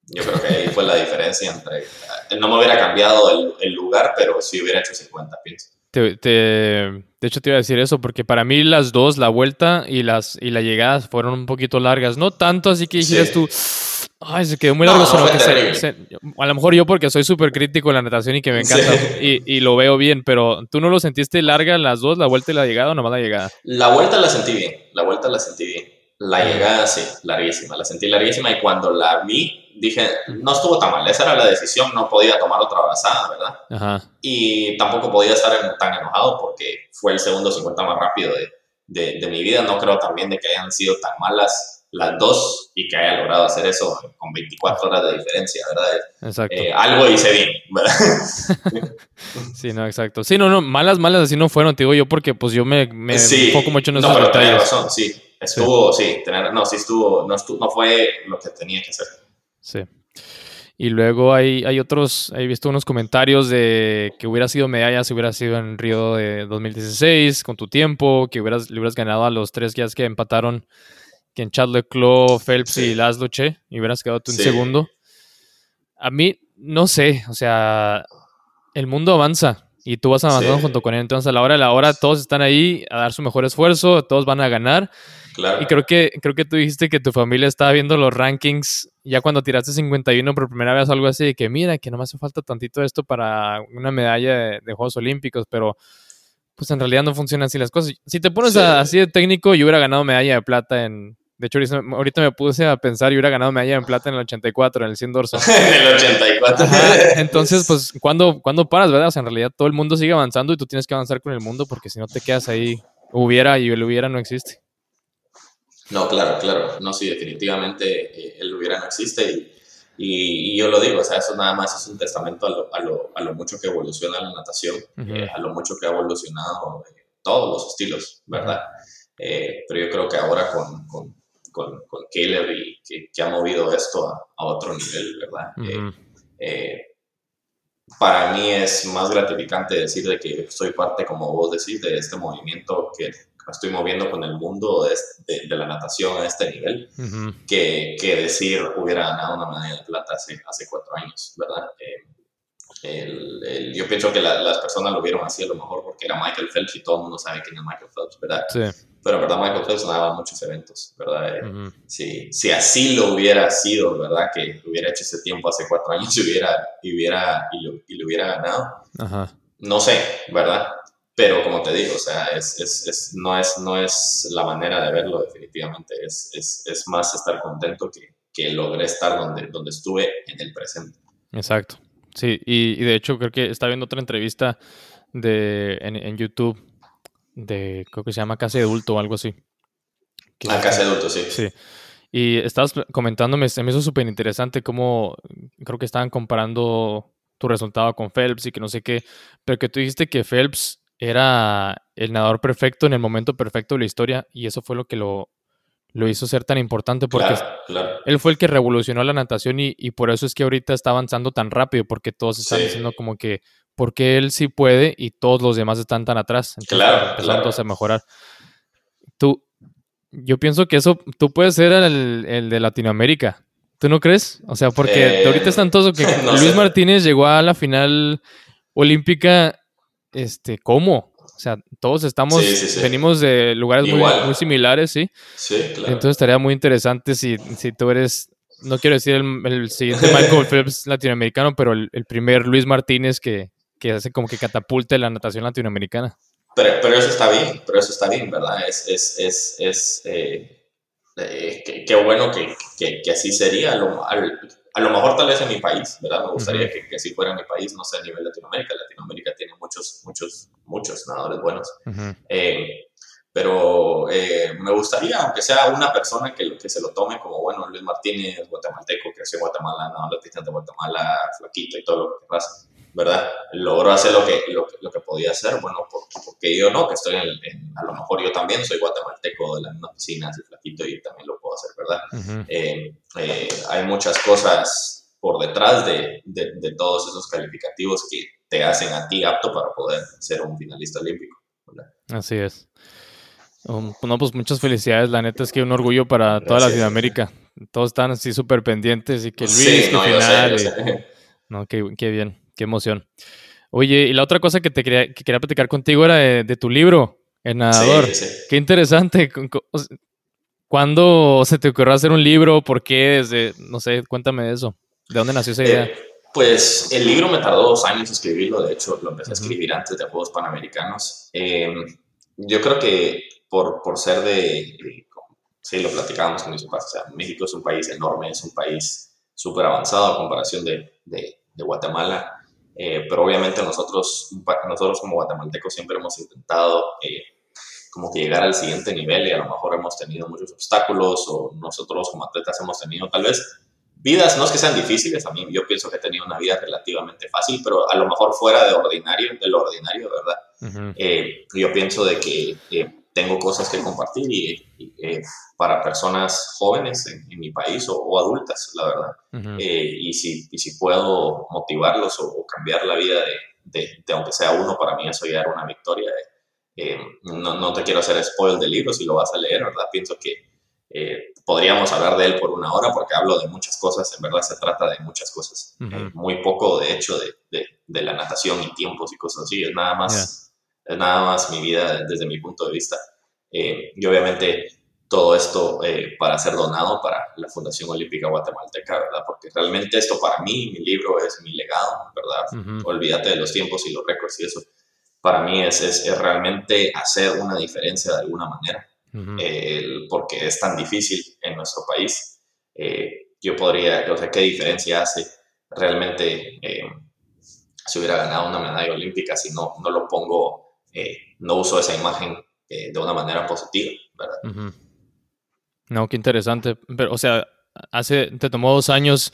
S2: Yo creo que ahí fue la diferencia entre... No me hubiera cambiado el, lugar, pero sí hubiera hecho 50, pienso.
S1: Te, de hecho, te iba a decir eso, porque para mí las dos, la vuelta y, las, y la llegada, fueron un poquito largas. No tanto así que dijeras tú, ay, se quedó muy largo. a lo mejor yo porque soy súper crítico en la natación y que me encanta y, y, lo veo bien, pero ¿tú no lo sentiste larga las dos, la vuelta y la llegada o nomás la llegada?
S2: La vuelta la sentí bien, la vuelta la sentí bien. La llegada sí, larguísima, la sentí larguísima y cuando la vi dije, no estuvo tan mal, esa era la decisión, no podía tomar otra abrazada, ¿verdad? Y tampoco podía estar tan enojado porque fue el segundo 50 más rápido de, de, mi vida. No creo también de que hayan sido tan malas las dos y que haya logrado hacer eso con 24 horas de diferencia, ¿verdad?
S1: Exacto.
S2: Eh, algo hice bien, ¿verdad?
S1: sí, no, exacto. Sí, no, no, malas, malas así no fueron, te digo yo, porque pues yo me, me
S2: sí.
S1: enfoco mucho en esos
S2: no, pero
S1: detalles.
S2: razón, sí. Estuvo, sí, tener, no, sí estuvo, no, estuvo, no fue lo que tenía que hacer.
S1: Sí. Y luego hay, hay otros, he visto unos comentarios de que hubiera sido medalla si hubiera sido en Río de 2016, con tu tiempo, que hubieras, le hubieras ganado a los tres guías que empataron, que en Chad Leclos, Phelps y Laszlo Che, y hubieras quedado tú en segundo. A mí, no sé, o sea, el mundo avanza y tú vas avanzando junto con él. Entonces, a la hora de la hora, todos están ahí a dar su mejor esfuerzo, todos van a ganar. Y creo que, creo que tú dijiste que tu familia estaba viendo los rankings ya cuando tiraste 51 por primera vez, algo así de que mira, que no me hace falta tantito esto para una medalla de, Juegos Olímpicos, pero pues en realidad no funcionan así las cosas. Si te pones así de técnico, yo hubiera ganado medalla de plata en... De hecho, ahorita me puse a pensar, yo hubiera ganado medalla de plata en el 84, en el 100 dorso.
S2: en el 84.
S1: Entonces, pues, ¿cuándo, ¿cuándo paras, verdad? O sea, en realidad todo el mundo sigue avanzando y tú tienes que avanzar con el mundo porque si no te quedas ahí, hubiera y el hubiera no existe.
S2: No, claro, claro. No, sí, definitivamente eh, el hubiera no existe y, y, yo lo digo, o sea, eso nada más es un testamento a lo, a lo, a lo mucho que evoluciona la natación, eh, a lo mucho que ha evolucionado eh, todos los estilos, ¿verdad? pero yo creo que ahora con, con, con, con Caleb y que, que, ha movido esto a, a otro nivel, ¿verdad? para mí es más gratificante decir de que soy parte, como vos decís, de este movimiento que me estoy moviendo con el mundo de, de, la natación a este nivel, que, que, decir hubiera ganado una medalla de plata hace, hace cuatro años, ¿verdad? Eh, el, yo pienso que las personas lo vieron así a lo mejor porque era Michael Phelps y todo el mundo sabe quién es Michael Phelps, ¿verdad?
S1: Sí.
S2: Pero en verdad Michael Phelps nadaba muchos eventos, ¿verdad? Eh, si, si, así lo hubiera sido, ¿verdad? Que hubiera hecho ese tiempo hace cuatro años y hubiera, y hubiera, y lo, y lo hubiera ganado.
S1: Ajá.
S2: No sé, ¿verdad? Pero como te digo, o sea, es, es, es, no, es, no es la manera de verlo definitivamente, es, es más estar contento que, que logré estar donde, donde estuve en el presente.
S1: Exacto. Sí, y, y de hecho creo que está viendo otra entrevista de, en, en, YouTube de, creo que se llama Casa de Adulto o algo así.
S2: Ah, Casa de Adulto, sí.
S1: Sí. Y estabas comentándome, se me hizo súper interesante cómo creo que estaban comparando tu resultado con Phelps y que no sé qué, pero que tú dijiste que Phelps era el nadador perfecto en el momento perfecto de la historia y eso fue lo que lo, lo hizo ser tan importante porque él fue el que revolucionó la natación y, y, por eso es que ahorita está avanzando tan rápido porque todos están diciendo como que porque él sí puede y todos los demás están tan atrás.
S2: Entonces, claro,
S1: claro. a mejorar. Tú, yo pienso que eso, tú puedes ser el, el de Latinoamérica. ¿Tú no crees? O sea, porque ahorita están todos que no Luis Martínez llegó a la final olímpica este, ¿cómo? O sea, todos estamos, venimos de lugares muy, muy, similares, ¿sí?
S2: Sí, claro.
S1: Entonces estaría muy interesante si, si tú eres no quiero decir el, siguiente Michael Phelps latinoamericano, pero el, primer Luis Martínez que, que, hace como que catapulte la natación latinoamericana.
S2: Pero, pero eso está bien, pero eso está bien, ¿verdad? Es, es, es, es eh, eh, qué bueno que, que, que, así sería. Lo, a lo mejor tal vez en mi país, ¿verdad? Me gustaría que, que así fuera en mi país, no sé, a nivel Latinoamérica. Latinoamérica tiene muchos, muchos, muchos nadadores buenos. eh, pero eh, me gustaría, aunque sea una persona que, que se lo tome como, bueno, Luis Martínez, guatemalteco, creció en Guatemala, no, la de Guatemala, flaquito y todo lo que quieras, ¿verdad? Logró hacer lo que, lo, lo que podía hacer, bueno, porque yo no, que estoy en, a lo mejor yo también soy guatemalteco de la misma piscina, soy flaquito y también lo puedo hacer, ¿verdad? Eh, eh, hay muchas cosas por detrás de, de, de todos esos calificativos que te hacen a ti apto para poder ser un finalista olímpico. ¿verdad?
S1: Así es. Um, no, pues muchas felicidades. La neta es que un orgullo para toda Latinoamérica. Todos están así súper pendientes y que Luis, sí, no, final. No, qué, qué, bien, qué emoción. Oye, y la otra cosa que te quería, que quería platicar contigo era de, tu libro, El Nadador. Qué interesante. ¿Cuándo se te ocurrió hacer un libro? ¿Por qué? Desde, no sé, cuéntame de eso. ¿De dónde nació esa idea?
S2: Eh, pues el libro me tardó dos años escribirlo. De hecho, lo empecé a escribir antes de Juegos Panamericanos. Eh, yo creo que por, por ser de, sí, lo platicábamos con mis papás, o sea, México es un país enorme, es un país súper avanzado a comparación de, de, Guatemala, eh, pero obviamente nosotros, nosotros como guatemaltecos siempre hemos intentado eh, como que llegar al siguiente nivel y a lo mejor hemos tenido muchos obstáculos o nosotros como atletas hemos tenido tal vez vidas, no es que sean difíciles, a mí yo pienso que he tenido una vida relativamente fácil, pero a lo mejor fuera de ordinario, de lo ordinario, ¿verdad? Eh, yo pienso de que tengo cosas que compartir y, eh, para personas jóvenes en, mi país o, adultas, la verdad. Eh, y, si, y si puedo motivarlos o, cambiar la vida de, de, aunque sea uno, para mí eso ya era una victoria. Eh, no, no, te quiero hacer spoil del libro si lo vas a leer, ¿verdad? Pienso que podríamos hablar de él por una hora porque hablo de muchas cosas, en verdad se trata de muchas cosas. muy poco, de hecho, de, de, la natación y tiempos y cosas así, es nada más es nada más mi vida desde mi punto de vista. Eh, y obviamente todo esto eh, para ser donado para la Fundación Olímpica Guatemalteca, ¿verdad? Porque realmente esto para mí, mi libro es mi legado, ¿verdad? Olvídate de los tiempos y los récords y eso. Para mí es, es, realmente hacer una diferencia de alguna manera, porque es tan difícil en nuestro país. Eh, yo podría, o sea, ¿qué diferencia hace realmente si hubiera ganado una medalla olímpica si no, no lo pongo eh, no uso esa imagen eh, de una manera positiva, ¿verdad?
S1: No, qué interesante. Pero, o sea, hace, te tomó dos años.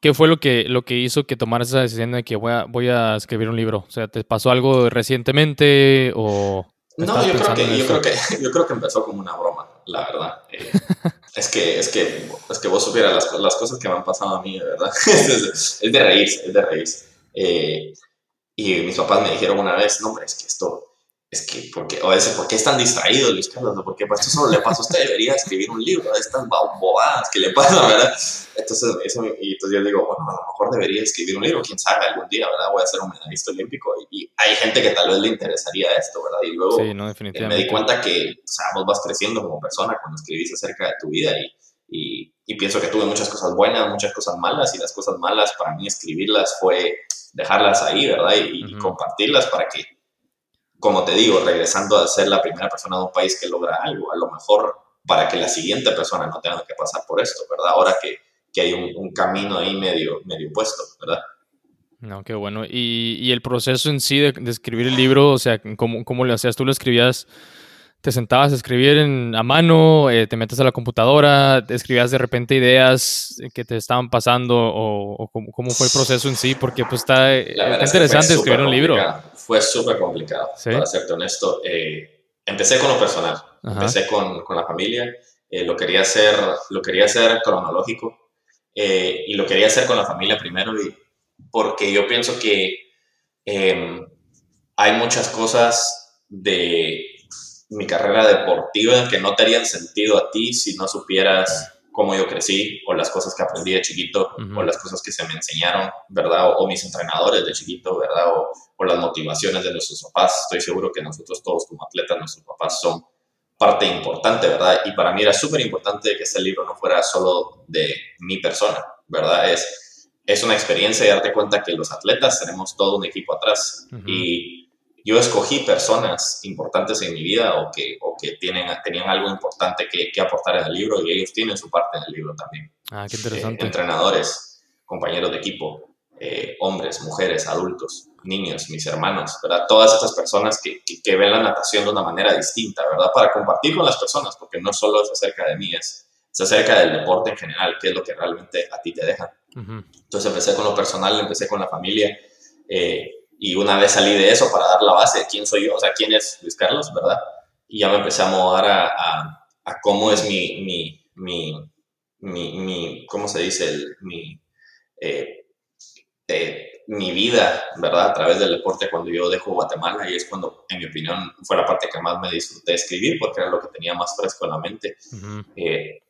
S1: ¿Qué fue lo que, lo que hizo que tomaras esa decisión de que voy a, voy a escribir un libro? O sea, ¿te pasó algo recientemente o...?
S2: No, yo creo, que, yo creo, que, yo, creo que, empezó como una broma, la verdad. Eh, es, que, es, que, es que vos supieras las, las, cosas que me han pasado a mí, de verdad. es, de reírse, es de reírse. Eh, y mis papás me dijeron una vez, no, hombre, es que esto, es que, porque, o ese, ¿por qué es tan distraído Luis Carlos? Porque pues, esto solo le pasa a usted, debería escribir un libro de estas bobadas que le pasan, ¿verdad? Entonces, eso, y entonces yo digo, bueno, a lo mejor debería escribir un libro, quién sabe, algún día, ¿verdad? Voy a ser un medallista olímpico y, hay gente que tal vez le interesaría esto, ¿verdad? Y luego
S1: sí, no,
S2: eh, me di cuenta que, o sea, vos vas creciendo como persona cuando escribís acerca de tu vida y, y, y pienso que tuve muchas cosas buenas, muchas cosas malas y las cosas malas para mí escribirlas fue dejarlas ahí, ¿verdad? Y, compartirlas para que, como te digo, regresando a ser la primera persona de un país que logra algo, a lo mejor para que la siguiente persona no tenga que pasar por esto, ¿verdad? Ahora que, que hay un, camino ahí medio, medio puesto, ¿verdad?
S1: No, qué bueno. Y, y el proceso en sí de, de, escribir el libro, o sea, ¿cómo, cómo lo hacías? ¿Tú lo escribías te sentabas a escribir en, a mano, eh, te metes a la computadora, escribías de repente ideas que te estaban pasando o, cómo, fue el proceso en sí, porque pues está, interesante escribir un libro.
S2: Fue súper complicado, para serte honesto. Eh, empecé con lo personal, empecé con, con, la familia, eh, lo, quería hacer, lo quería hacer cronológico y lo quería hacer con la familia primero y, porque yo pienso que em, hay muchas cosas de mi carrera deportiva que no te harían sentido a ti si no supieras cómo yo crecí o las cosas que aprendí de chiquito o las cosas que se me enseñaron, ¿verdad? O, mis entrenadores de chiquito, ¿verdad? O, las motivaciones de nuestros papás. Estoy seguro que nosotros todos como atletas, nuestros papás son parte importante, ¿verdad? Y para mí era súper importante que este libro no fuera solo de mi persona, ¿verdad? Es, es una experiencia y darte cuenta que los atletas tenemos todo un equipo atrás. Y yo escogí personas importantes en mi vida o que, o que tienen, tenían algo importante que, que, aportar en el libro y ellos tienen su parte en el libro también.
S1: Ah, qué interesante.
S2: Eh, entrenadores, compañeros de equipo, eh, hombres, mujeres, adultos, niños, mis hermanos, ¿verdad? Todas estas personas que, que, ven la natación de una manera distinta, ¿verdad? Para compartir con las personas, porque no solo es acerca de mí, es, es acerca del deporte en general, qué es lo que realmente a ti te deja. Entonces empecé con lo personal, empecé con la familia, eh, y una vez salí de eso para dar la base de quién soy yo, o sea, quién es Luis Carlos, ¿verdad? Y ya me empecé a mudar a, a, a cómo es mi, mi, mi, mi, mi, ¿cómo se dice? El, mi, eh, eh, mi vida, ¿verdad? A través del deporte cuando yo dejo Guatemala y es cuando, en mi opinión, fue la parte que más me disfruté escribir porque era lo que tenía más fresco en la mente. Eh,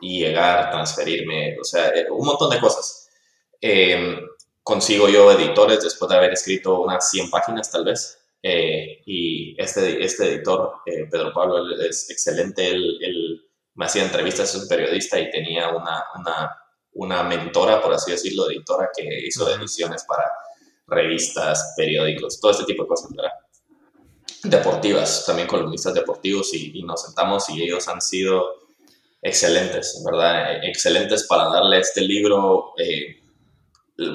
S2: y llegar, transferirme, o sea, eh, un montón de cosas. Em, consigo yo editores después de haber escrito unas 100 páginas tal vez. y este, este editor, Pedro Pablo, es excelente. Él, él, me hacía entrevistas, es un periodista y tenía una, una una mentora, por así decirlo, editora que hizo ediciones para revistas, periódicos, todo este tipo de cosas, ¿verdad? Deportivas, también columnistas deportivos y, nos sentamos y ellos han sido excelentes, ¿verdad? Excelentes para darle este libro eh,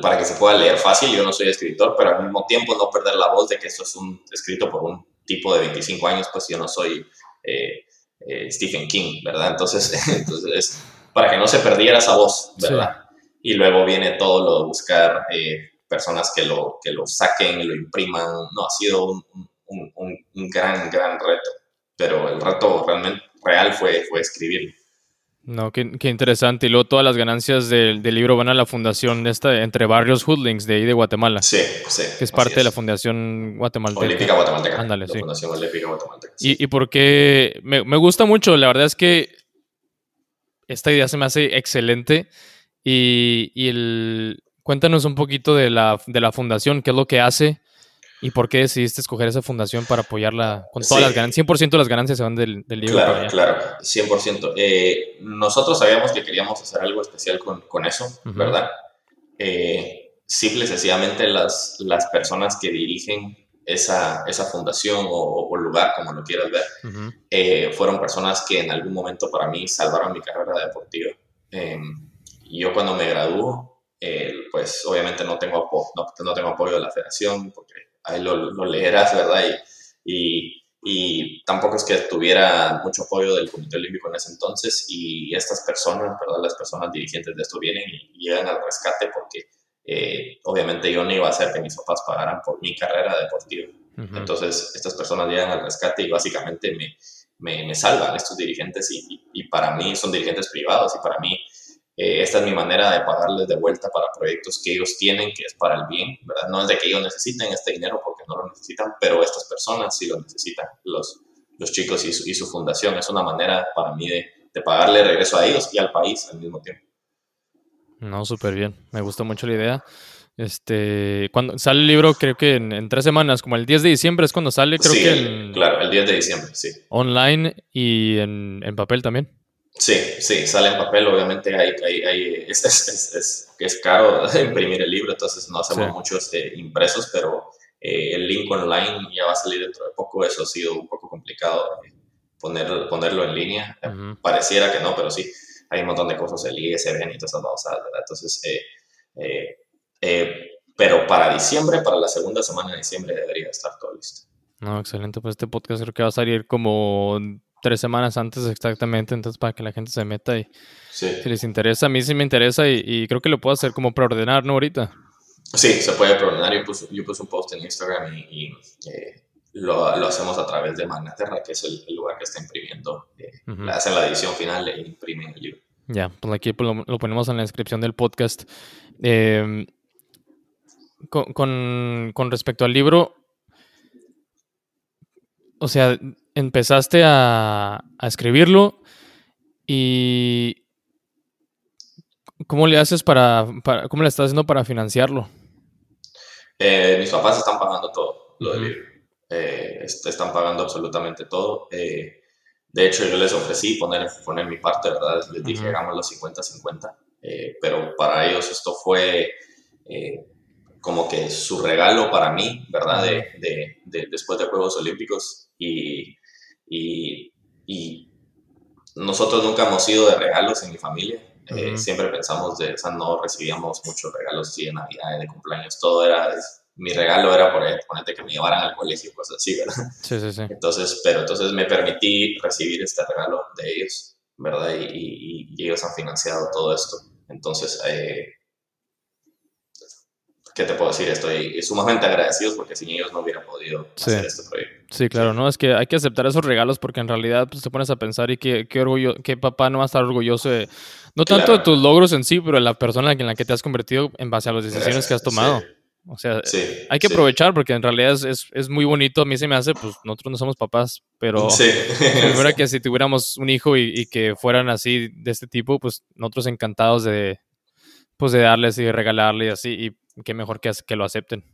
S2: para que se pueda leer fácil. Yo no soy escritor, pero al mismo tiempo no perder la voz de que esto es un, escrito por un tipo de 25 años, pues yo no soy eh, eh, Stephen King, ¿verdad? Entonces, entonces para que no se perdiera esa voz, ¿verdad? Y luego viene todo lo de buscar eh, personas que lo, que lo saquen lo impriman. No, ha sido un, un, un, gran, gran reto, pero el reto realmente real fue, fue escribirlo.
S1: No, qué, qué, interesante. Y luego todas las ganancias del, del, libro van a la fundación esta, entre barrios Hoodlings de ahí de Guatemala.
S2: Sí, sí.
S1: Que es parte de la Fundación Guatemalteca.
S2: Olímpica Guatemalteca.
S1: Ándale,
S2: la
S1: sí.
S2: Fundación Olímpica Guatemalteca. Sí.
S1: Y, y porque me, me, gusta mucho, la verdad es que esta idea se me hace excelente. Y, y el, cuéntanos un poquito de la, de la fundación, qué es lo que hace y por qué decidiste escoger esa fundación para apoyarla con todas sí. las ganancias. 100% de las ganancias se van del, del libro.
S2: Claro, claro, 100%. Eh, nosotros sabíamos que queríamos hacer algo especial con, con eso, uh -huh. ¿verdad? Eh, simple y sencillamente las, las personas que dirigen esa, esa fundación o, o, lugar, como lo quieras ver, uh -huh. eh, fueron personas que en algún momento para mí salvaron mi carrera deportiva. Eh, yo cuando me graduó, eh, pues obviamente no tengo, no, no, tengo apoyo de la federación, porque ahí lo, lo leerás, ¿verdad? Y, y, y, tampoco es que tuviera mucho apoyo del Comité Olímpico en ese entonces, y estas personas, ¿verdad? Las personas dirigentes de esto vienen y, llegan al rescate porque eh, obviamente yo no iba a hacer que mis papás pagaran por mi carrera deportiva. Uh -huh. Entonces, estas personas llegan al rescate y básicamente me, me, me salvan estos dirigentes y, y, y, para mí son dirigentes privados y para mí eh, esta es mi manera de pagarles de vuelta para proyectos que ellos tienen, que es para el bien, ¿verdad? No es de que ellos necesiten este dinero porque no lo necesitan, pero estas personas sí lo necesitan, los, los chicos y su, y su fundación. Es una manera para mí de, de pagarle regreso a ellos y al país al mismo tiempo.
S1: No, súper bien. Me gusta mucho la idea. Este, cuando sale el libro, creo que en, en, tres semanas, como el 10 de diciembre es cuando sale, creo
S2: sí,
S1: que
S2: en, claro, el 10 de diciembre, sí.
S1: Online y en, en papel también.
S2: Sí, sí, sale en papel, obviamente hay, hay, hay es, es, es, es, caro imprimir el libro, entonces no hacemos sí. muchos eh, impresos, pero eh, el link online ya va a salir dentro de poco, eso ha sido un poco complicado eh, poner, ponerlo en línea, uh -huh. pareciera que no, pero sí, hay un montón de cosas, el ISBN y todas esas babosadas, ¿verdad? Entonces, eh, eh, pero para diciembre, para la segunda semana de diciembre debería estar todo listo.
S1: No, excelente, pues este podcast creo que va a salir como tres semanas antes exactamente, entonces para que la gente se meta y
S2: sí.
S1: si les interesa, a mí sí me interesa y, y creo que lo puedo hacer como preordenar, ¿no? Ahorita.
S2: Sí, se puede preordenar, yo puse, yo puse un post en Instagram y, y eh, lo, lo, hacemos a través de Magnaterra, que es el, el lugar que está imprimiendo, eh, uh -huh. hacen la edición final e imprimen el libro.
S1: Ya, pues aquí pues lo, lo, ponemos en la descripción del podcast. Eh, con, con, con, respecto al libro, o sea, empezaste a, a, escribirlo y ¿cómo le haces para, para, cómo le estás haciendo para financiarlo?
S2: Eh, mis papás están pagando todo lo del libro. Eh, están pagando absolutamente todo. Eh, De hecho, yo les ofrecí poner, poner mi parte, ¿verdad? Les dije, hagámoslo 50-50. Eh, pero para ellos esto fue como que su regalo para mí, ¿verdad? De, de, después de Juegos Olímpicos. Y, y, y, nosotros nunca hemos sido de regalos en mi familia. Eh, siempre pensamos de, o sea, no recibíamos muchos regalos así de Navidad, de cumpleaños, todo era mi regalo era por ponerte que me llevaran al colegio, cosas así, ¿verdad?
S1: Sí, sí, sí.
S2: Entonces, pero entonces me permití recibir este regalo de ellos, ¿verdad? Y, ellos han financiado todo esto. Entonces, eh, ¿qué te puedo decir? Estoy sumamente agradecido porque sin ellos no hubiera podido hacer este proyecto.
S1: Sí, claro, ¿no? Es que hay que aceptar esos regalos porque en realidad pues, te pones a pensar y qué, qué orgullo, qué papá no va a estar orgulloso de, no tanto de tus logros en sí, pero de la persona en la que te has convertido en base a las decisiones que has tomado. O sea, hay que aprovechar porque en realidad es, es, muy bonito. A mí se me hace, pues nosotros no somos papás, pero sí. fuera que si tuviéramos un hijo y, que fueran así de este tipo, pues nosotros encantados de, pues de darles y de regalarles y así. Y qué mejor que, que lo acepten.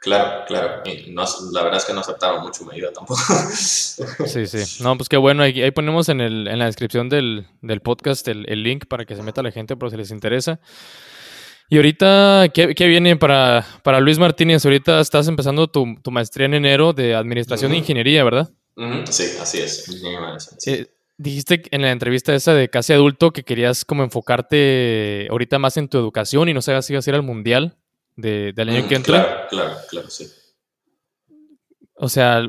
S2: Claro, claro. No, la verdad es que no aceptaron mucho medida tampoco.
S1: sí, sí. No, pues qué bueno. Ahí, ponemos en, el, en la descripción del, del podcast el, el, link para que se meta la gente por si les interesa. Y ahorita, ¿qué, viene para, para, Luis Martínez? Ahorita estás empezando tu, maestría en enero de Administración de Ingeniería, ¿verdad?
S2: Sí, así es.
S1: Eh, dijiste en la entrevista esa de casi adulto que querías como enfocarte ahorita más en tu educación y no sabías si ibas a ir al mundial de, del año que entra.
S2: Claro, claro, claro, sí.
S1: O sea,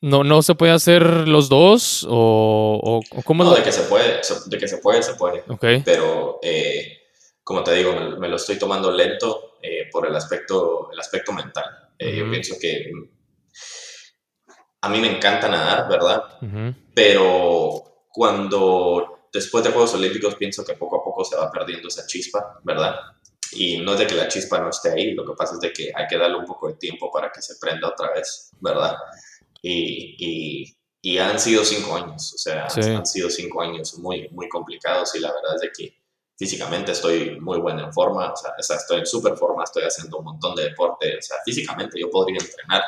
S1: ¿no, no se puede hacer los dos? ¿O, o cómo?
S2: No, de que se puede, de que se puede, se puede. Ok. Pero... Eh, como te digo, me, lo estoy tomando lento eh, por el aspecto, el aspecto mental. Eh, yo pienso que a mí me encanta nadar, ¿verdad? Pero cuando después de Juegos Olímpicos pienso que poco a poco se va perdiendo esa chispa, ¿verdad? Y no es de que la chispa no esté ahí, lo que pasa es de que hay que darle un poco de tiempo para que se prenda otra vez, ¿verdad? Y, y, han sido cinco años, o sea, han sido cinco años muy, muy complicados y la verdad es de que físicamente estoy muy buena en forma, o sea, estoy en súper forma, estoy haciendo un montón de deporte, o sea, físicamente yo podría entrenar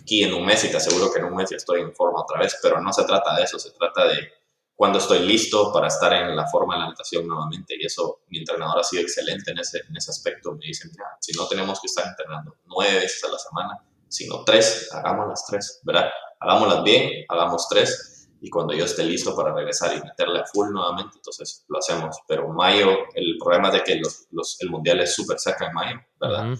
S2: aquí en un mes y te aseguro que en un mes ya estoy en forma otra vez, pero no se trata de eso, se trata de cuando estoy listo para estar en la forma de la natación nuevamente y eso mi entrenador ha sido excelente en ese, en ese aspecto, me dicen, si no tenemos que estar entrenando nueve veces a la semana, sino tres, hagamos las tres, ¿verdad? Hagámoslas bien, hagamos tres y cuando yo esté listo para regresar y meterle a full nuevamente, entonces lo hacemos. Pero mayo, el problema es de que los, los, el mundial es súper cerca en mayo, ¿verdad?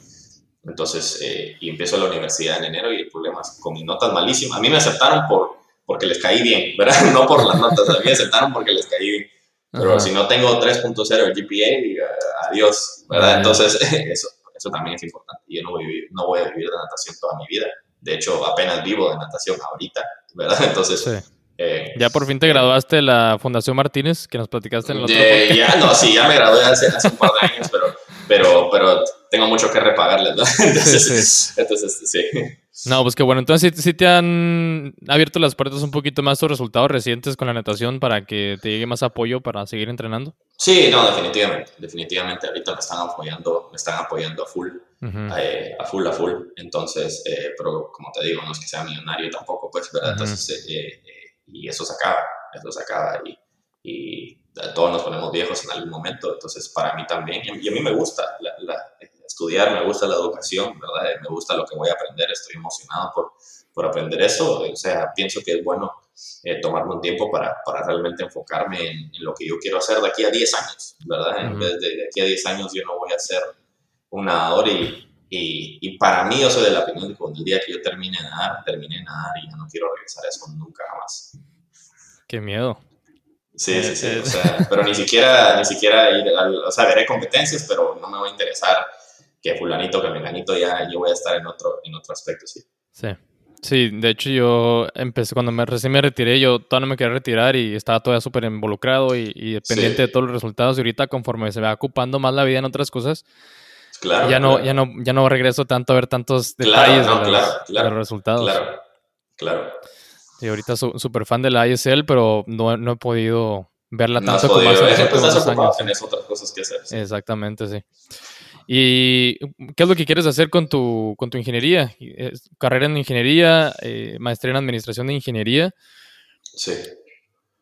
S2: Entonces, eh, y empiezo la universidad en enero y el problema es con mis notas malísimas. A mí me aceptaron por, porque les caí bien, ¿verdad? No por las notas, a mí me aceptaron porque les caí bien. Pero si no tengo 3.0 de GPA, adiós, ¿verdad? Entonces, eso, eso también es importante. Yo no voy, a vivir, no voy a vivir de natación toda mi vida. De hecho, apenas vivo de natación ahorita, ¿verdad? Entonces, sí.
S1: Eh, ya por fin te graduaste de la Fundación Martínez, que nos platicaste en el otro
S2: Ya, no, sí, ya me gradué hace, hace, un par de años, pero, pero, pero tengo mucho que repagarles, ¿no? Entonces, entonces, sí.
S1: No, pues qué bueno. Entonces, ¿sí, te han abierto las puertas un poquito más tus resultados recientes con la natación para que te llegue más apoyo para seguir entrenando?
S2: Sí, no, definitivamente. Definitivamente. Ahorita me están apoyando, me están apoyando a full. Eh, a full, a full. Entonces, eh, pero como te digo, no es que sea millonario tampoco, pues, ¿verdad? Entonces, eh, y eso se acaba, eso se acaba y, y, todos nos ponemos viejos en algún momento, entonces para mí también, y a mí me gusta estudiar, me gusta la educación, ¿verdad? Me gusta lo que voy a aprender, estoy emocionado por, por aprender eso, o sea, pienso que es bueno eh, tomarme un tiempo para, para realmente enfocarme en, lo que yo quiero hacer de aquí a 10 años, ¿verdad? En vez de, de aquí a 10 años yo no voy a ser un nadador y, y, y, para mí yo soy de la opinión de que cuando el día que yo termine de nadar, termine de nadar y ya no quiero regresar a eso nunca más.
S1: Qué miedo.
S2: Sí, sí, sí. O sea, pero ni siquiera, ni siquiera ir al, o sea, veré competencias, pero no me va a interesar que fulanito, que menganito, ya yo voy a estar en otro, en otro aspecto, sí.
S1: Sí. Sí, de hecho yo empecé, cuando me, recién me retiré, yo todavía no me quería retirar y estaba todavía súper involucrado y, y pendiente de todos los resultados. Y ahorita conforme se va ocupando más la vida en otras cosas, ya, no, ya, no, ya no regreso tanto a ver tantos detalles de, los, resultados.
S2: Claro, claro.
S1: Y ahorita soy súper fan de la ISL, pero no, no he podido verla tanto como
S2: hace eh, pues años. Tienes otras cosas que hacer.
S1: Exactamente, sí. ¿Y qué es lo que quieres hacer con tu, con tu ingeniería? Carrera en ingeniería, eh, maestría en administración de ingeniería.
S2: Sí.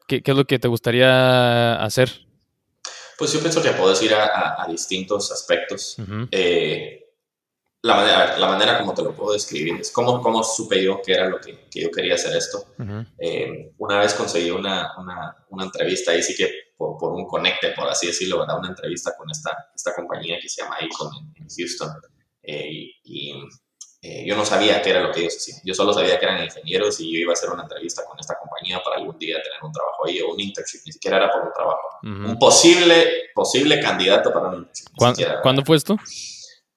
S1: ¿Qué, es lo que te gustaría hacer?
S2: Pues yo pienso que puedes ir a, distintos aspectos. Eh, la, manera, la manera como te lo puedo describir es cómo, cómo supe yo que era lo que, que yo quería hacer esto. Eh, una vez conseguí una, una, una, entrevista, ahí sí que por, por, un conecte, por así decirlo, ¿verdad? una entrevista con esta, esta compañía que se llama Icon en, Houston. Eh, y eh, yo no sabía qué era lo que ellos hacían. Yo solo sabía que eran ingenieros y yo iba a hacer una entrevista con esta compañía para algún día tener un trabajo ahí o un internship. Ni siquiera era por un trabajo. Un posible, posible candidato para un internship.
S1: ¿Cuándo, fue esto?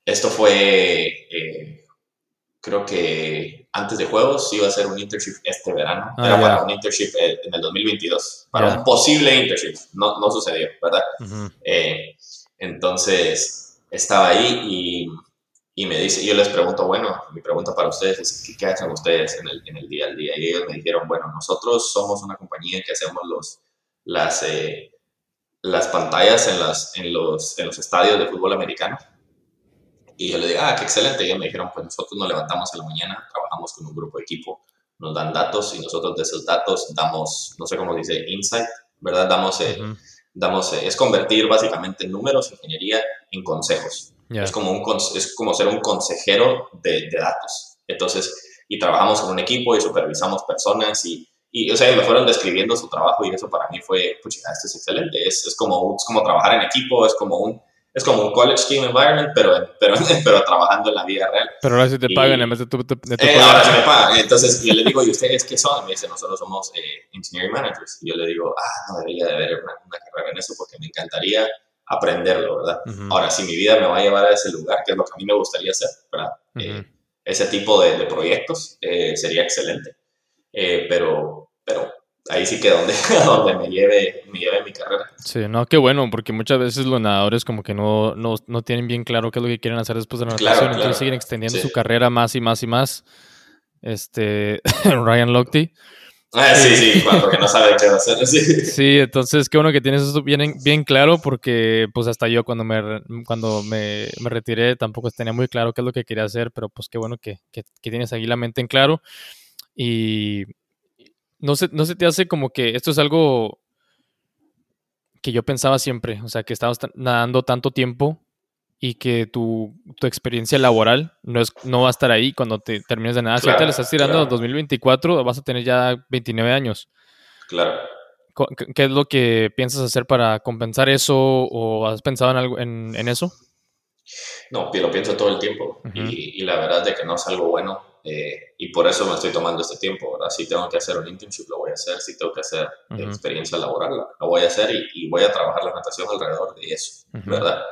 S2: Esto fue, eh, creo que antes de juegos iba a ser un internship este verano. Ah, era para un internship eh, en el 2022. Para un posible internship. No, no sucedió, ¿verdad? entonces, estaba ahí y y me dice, yo les pregunto, bueno, mi pregunta para ustedes es, ¿qué, hacen ustedes en el, en el, día al día? Y ellos me dijeron, bueno, nosotros somos una compañía que hacemos los, las, eh, las pantallas en, las, en, los, en los estadios de fútbol americano. Y yo le dije, ah, qué excelente. Y ellos me dijeron, pues nosotros nos levantamos en la mañana, trabajamos con un grupo de equipo, nos dan datos y nosotros de esos datos damos, no sé cómo dice, insight, ¿verdad? Damos, eh, damos eh, es convertir básicamente números, ingeniería, en consejos. Es, como un, es como ser un consejero de, de, datos. Entonces, y trabajamos con un equipo y supervisamos personas y, y, o sea, me fueron describiendo su trabajo y eso para mí fue, pucha, esto es excelente. Es, es, como, es como trabajar en equipo, es como un, es como un college team environment, pero, pero, pero trabajando en la vida real.
S1: Pero ahora sí te pagan en vez de tu,
S2: eh, Ahora sí me pagan. Entonces yo le digo, ¿y ustedes qué son? me dice, nosotros somos eh, engineering managers. Y yo le digo, ah, no debería de haber una, una carrera en eso porque me encantaría aprenderlo, ¿verdad? Ahora, si mi vida me va a llevar a ese lugar, que es lo que a mí me gustaría hacer, ¿verdad? Eh, ese tipo de, proyectos eh, sería excelente. Eh, pero, pero ahí sí que donde, donde me, lleve, me lleve mi carrera.
S1: Sí, no, qué bueno, porque muchas veces los nadadores como que no, no, no tienen bien claro qué es lo que quieren hacer después de la natación, entonces siguen extendiendo su carrera más y más y más. Este, Ryan Lochte
S2: Ah, sí, sí, porque no sabe qué hacer. Sí.
S1: sí, entonces qué bueno que tienes eso bien, bien claro porque pues hasta yo cuando me, cuando me, me, retiré tampoco tenía muy claro qué es lo que quería hacer, pero pues qué bueno que, que, tienes ahí la mente en claro y no se, no se te hace como que esto es algo que yo pensaba siempre, o sea, que estabas nadando tanto tiempo y que tu, tu, experiencia laboral no, es, no va a estar ahí cuando te termines de nada. si te le estás tirando a 2024, vas a tener ya 29 años.
S2: Claro.
S1: ¿Qué es lo que piensas hacer para compensar eso o has pensado en, algo, en, en eso?
S2: No, lo pienso todo el tiempo y, y, la verdad es que no es algo bueno eh, y por eso me estoy tomando este tiempo, ¿verdad? Si tengo que hacer un internship, lo voy a hacer, si tengo que hacer experiencia laboral, lo voy a hacer y, y, voy a trabajar la natación alrededor de eso, ¿verdad?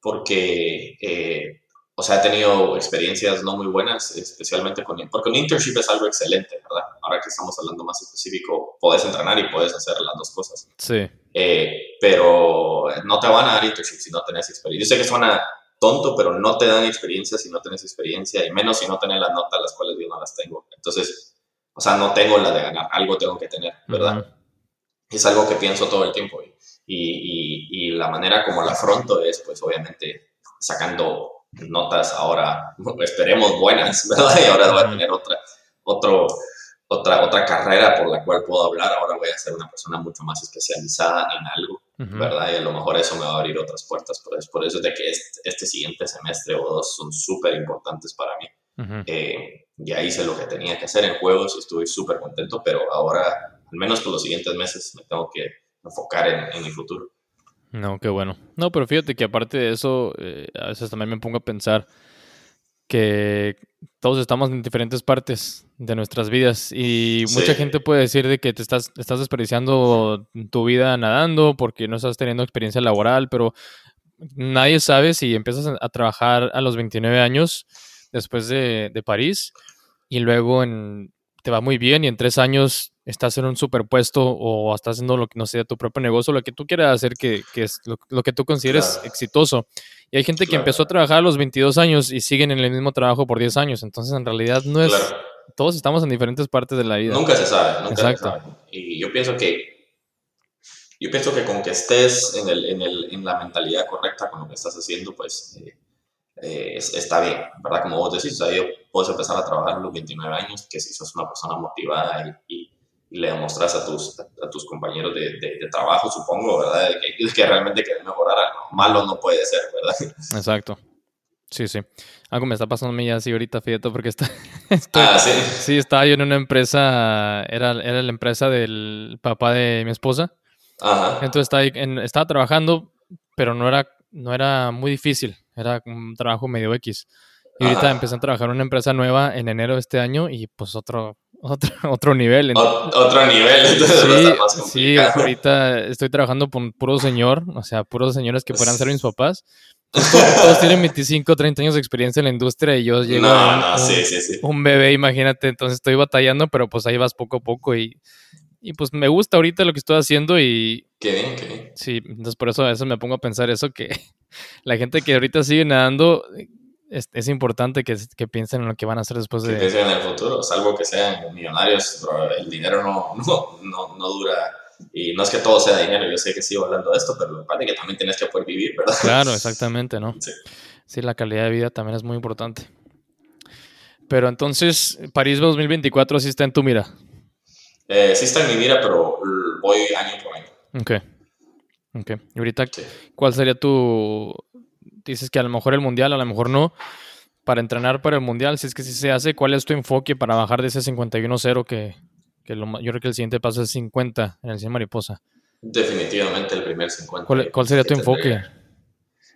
S2: porque, eh, o sea, he tenido experiencias no muy buenas, especialmente con, porque un internship es algo excelente, ¿verdad? Ahora que estamos hablando más específico, puedes entrenar y puedes hacer las dos cosas.
S1: Sí.
S2: Eh, pero no te van a dar internship si no tenés experiencia. Yo sé que suena tonto, pero no te dan experiencia si no tenés experiencia, y menos si no tenés las notas, las cuales yo no las tengo. Entonces, o sea, no tengo la de ganar, algo tengo que tener, ¿verdad? Es algo que pienso todo el tiempo y, y, la manera como la afronto es, pues obviamente, sacando notas ahora, esperemos buenas, ¿verdad? Y ahora voy a tener otra, otro, otra, otra carrera por la cual puedo hablar, ahora voy a ser una persona mucho más especializada en algo, ¿verdad? Y a lo mejor eso me va a abrir otras puertas, por eso, por eso es de que este, este siguiente semestre o dos son súper importantes para mí. Eh, ya hice lo que tenía que hacer en juegos y estuve súper contento, pero ahora, al menos por los siguientes meses, me tengo que enfocar en, en, el futuro.
S1: No, qué bueno. No, pero fíjate que aparte de eso, eh, a veces también me pongo a pensar que todos estamos en diferentes partes de nuestras vidas y mucha gente puede decir de que te estás, estás desperdiciando tu vida nadando porque no estás teniendo experiencia laboral, pero nadie sabe si empiezas a, trabajar a los 29 años después de, de París y luego en, te va muy bien y en tres años estás en un superpuesto o estás haciendo lo que no sea tu propio negocio, lo que tú quieras hacer que, que es lo, que tú consideres exitoso. Y hay gente que empezó a trabajar a los 22 años y siguen en el mismo trabajo por 10 años. Entonces, en realidad, no es. Todos estamos en diferentes partes de la vida.
S2: Nunca se sabe, nunca Exacto. se sabe. Y yo pienso que. Yo pienso que con que estés en, el, en, el, en la mentalidad correcta con lo que estás haciendo, pues eh, eh, está bien, ¿verdad? Como vos decís, o sea, yo puedes empezar a trabajar a los 29 años, que si sos una persona motivada y, le demostras a tus, a, tus compañeros de, de, trabajo, supongo, ¿verdad? Que, que realmente quieres mejorar, malo no puede ser, ¿verdad?
S1: Exacto. Sí, sí. Algo me está pasando a mí así ahorita, fíjate, porque está,
S2: ah, ¿sí?
S1: sí, estaba yo en una empresa, era, era la empresa del papá de mi esposa.
S2: Ajá.
S1: Entonces estaba, en, estaba trabajando, pero no era, no era muy difícil, era un trabajo medio X. Y ahorita empecé a trabajar en una empresa nueva en enero de este año y pues otro, otro, otro nivel.
S2: otro nivel, entonces sí,
S1: sí, ahorita estoy trabajando con puro señor, o sea, puros señores que podrán ser mis papás. Todos, tienen 25, 30 años de experiencia en la industria y yo llego
S2: a un,
S1: un, bebé, imagínate. Entonces estoy batallando, pero pues ahí vas poco a poco y, y pues me gusta ahorita lo que estoy haciendo y...
S2: Qué bien, qué bien.
S1: Sí, entonces por eso a veces me pongo a pensar eso, que la gente que ahorita sigue nadando, es, es importante que, que, piensen en lo que van a hacer después de...
S2: Que en el futuro, salvo que sean millonarios, el dinero no, no, no, no dura y no es que todo sea dinero, yo sé que sigo hablando de esto, pero lo que que también tienes que poder vivir, ¿verdad?
S1: Claro, exactamente, ¿no? Sí. sí. la calidad de vida también es muy importante. Pero entonces, París 2024 sí está en tu mira.
S2: Eh, sí está en mi mira, pero voy año por año.
S1: Ok. Ok. Y ahorita, ¿cuál sería tu... Dices que a lo mejor el mundial, a lo mejor no. Para entrenar para el mundial, si es que sí se hace, ¿cuál es tu enfoque para bajar de ese 51-0 que, yo creo que el siguiente paso es 50 en el 100 mariposa.
S2: Definitivamente el primer 50.
S1: ¿Cuál, sería tu enfoque?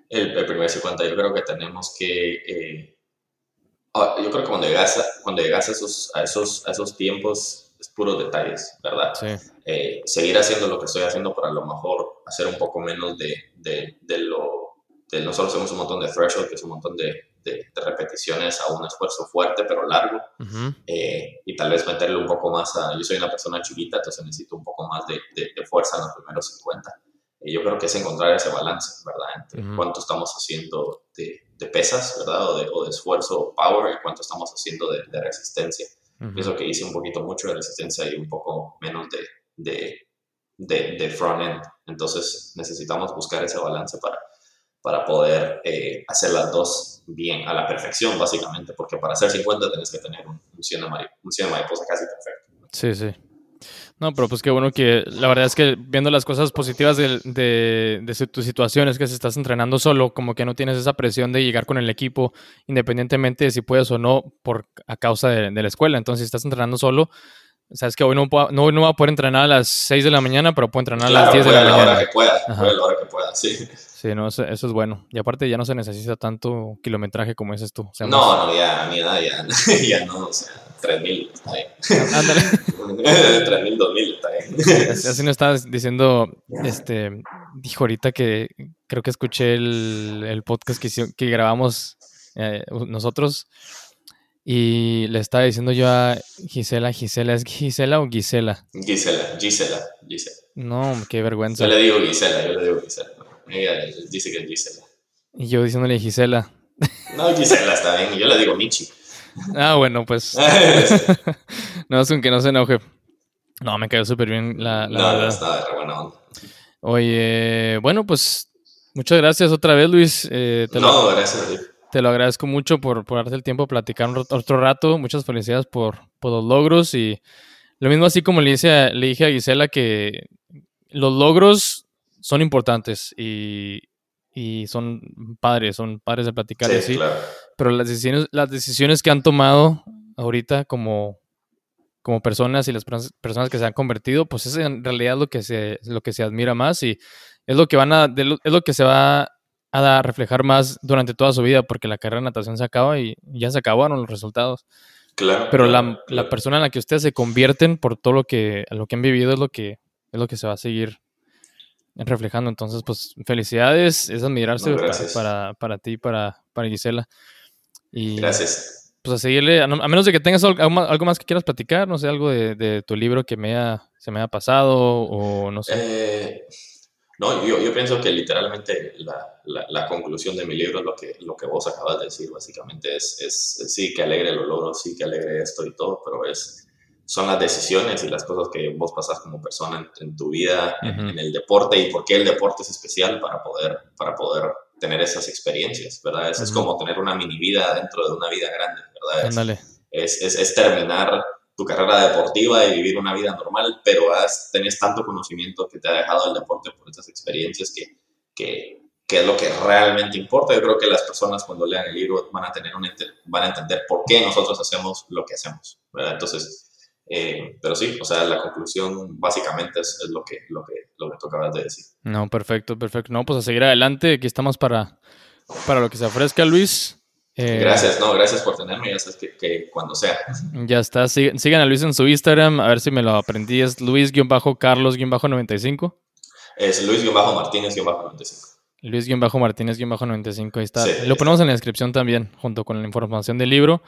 S2: El, primer 50, yo creo que tenemos que... Eh, ah, yo creo que cuando llegas, a, cuando llegas a, esos, a, esos, a esos tiempos es puros detalles, ¿verdad?
S1: Sí.
S2: Eh, seguir haciendo lo que estoy haciendo para a lo mejor hacer un poco menos de, de, de lo... De, nosotros hacemos un montón de threshold, que es un montón de, de, repeticiones a un esfuerzo fuerte pero largo eh, y tal vez meterle un poco más a, yo soy una persona chiquita, entonces necesito un poco más de, de fuerza en los primeros 50. Y yo creo que es encontrar ese balance, ¿verdad? Entre cuánto estamos haciendo de, pesas, ¿verdad? O de, o de, esfuerzo, power, y cuánto estamos haciendo de, resistencia. Eso que hice un poquito mucho de resistencia y un poco menos de, de, front end. Entonces necesitamos buscar ese balance para, para poder eh, hacer las dos bien, a la perfección, básicamente, porque para hacer 50 tenés que tener un, un, 100 de mariposa casi perfecto.
S1: Sí, sí. No, pero pues qué bueno que la verdad es que viendo las cosas positivas de, de, de tu situación es que si estás entrenando solo, como que no tienes esa presión de llegar con el equipo, independientemente de si puedes o no, por a causa de, de la escuela. Entonces, si estás entrenando solo, sabes que hoy no, no, no va a poder entrenar a las 6 de la mañana, pero puedo entrenar a las 10 de la, mañana.
S2: Hora que pueda, a la hora que pueda, sí.
S1: Sí, no, eso, es bueno. Y aparte ya no se necesita tanto kilometraje como dices tú.
S2: no, no, ya a mi edad ya, ya no, o sea, 3.000 está bien. Ándale. 3.000, 2.000 está bien.
S1: Así nos estabas diciendo, este, dijo ahorita que creo que escuché el, el podcast que, que grabamos eh, nosotros y le estaba diciendo yo a Gisela, Gisela, ¿es Gisela o Gisela?
S2: Gisela, Gisela, Gisela.
S1: No, qué vergüenza.
S2: Yo le digo Gisela, yo le digo Gisela. Dice que es Gisela.
S1: Y yo diciéndole Gisela.
S2: No, Gisela está bien, yo le digo Michi.
S1: Ah, bueno, pues. no, es que no se enoje. No, me cayó súper bien la, la
S2: no, verdad. Está de buena onda.
S1: Oye, bueno, pues muchas gracias otra vez, Luis.
S2: Eh, no, gracias, Luis.
S1: Te lo agradezco mucho por, por darte el tiempo de platicar otro rato. Muchas felicidades por, por, los logros. Y lo mismo así como le, hice le dije a Gisela que los logros son importantes y, y son padres, son padres de platicar
S2: sí,
S1: así.
S2: Claro.
S1: Pero las decisiones, las decisiones que han tomado ahorita como, como personas y las personas que se han convertido, pues es en realidad lo que se, lo que se admira más y es lo que van a, es lo que se va a reflejar más durante toda su vida, porque la carrera de natación se acaba y ya se acabaron los resultados.
S2: Claro.
S1: Pero la, la, persona en la que ustedes se convierten por todo lo que, lo que han vivido es lo que, es lo que se va a seguir reflejando. Entonces, pues felicidades, es admirarse para, para, ti, para, para Gisela. Y,
S2: gracias.
S1: Pues a seguirle, a, menos de que tengas algo, más que quieras platicar, no sé, algo de, de tu libro que me se me ha pasado o no sé.
S2: Eh, no, yo, yo pienso que literalmente la, la, conclusión de mi libro es lo que, lo que vos acabas de decir, básicamente es, es, sí que alegre los logros, sí que alegre esto y todo, pero es, son las decisiones y las cosas que vos pasas como persona en, tu vida, en, el deporte y por qué el deporte es especial para poder, para poder tener esas experiencias, ¿verdad? Es, es como tener una mini vida dentro de una vida grande, ¿verdad? Es, es, es, terminar tu carrera deportiva y vivir una vida normal, pero has, tenés tanto conocimiento que te ha dejado el deporte por estas experiencias que, que, que, es lo que realmente importa. Yo creo que las personas cuando lean el libro van a, tener un, van a entender por qué nosotros hacemos lo que hacemos. Entonces, eh, pero sí, o sea, la conclusión básicamente es, es, lo, que, lo, que, lo que tú acabas de decir.
S1: No, perfecto, perfecto. No, pues a seguir adelante. Aquí estamos para, para lo que se ofrezca, Luis.
S2: Eh, gracias, no, gracias por tenerme, ya sabes que, cuando sea.
S1: Ya está, sigan a Luis en su Instagram, a ver si me lo aprendí, es Luis-Carlos-95.
S2: Es Luis-Martínez-95.
S1: Luis-Martínez-95, ahí está. lo ponemos en la descripción también, junto con la información del libro.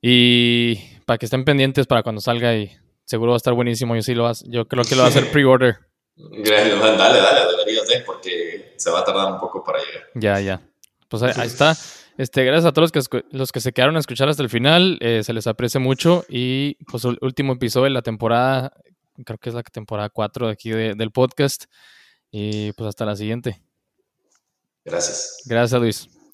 S1: Y para que estén pendientes para cuando salga y seguro va a estar buenísimo. Yo sí lo yo creo que lo va a hacer pre-order.
S2: Gracias, dale, dale, deberías de, porque se va a tardar un poco para llegar.
S1: Ya, ya. Pues ahí está. Este, gracias a todos los que, los que se quedaron a escuchar hasta el final. Eh, se les aprecia mucho. Y pues el último episodio de la temporada, creo que es la temporada 4 de aquí del podcast. Y pues hasta la siguiente.
S2: Gracias.
S1: Gracias, Luis.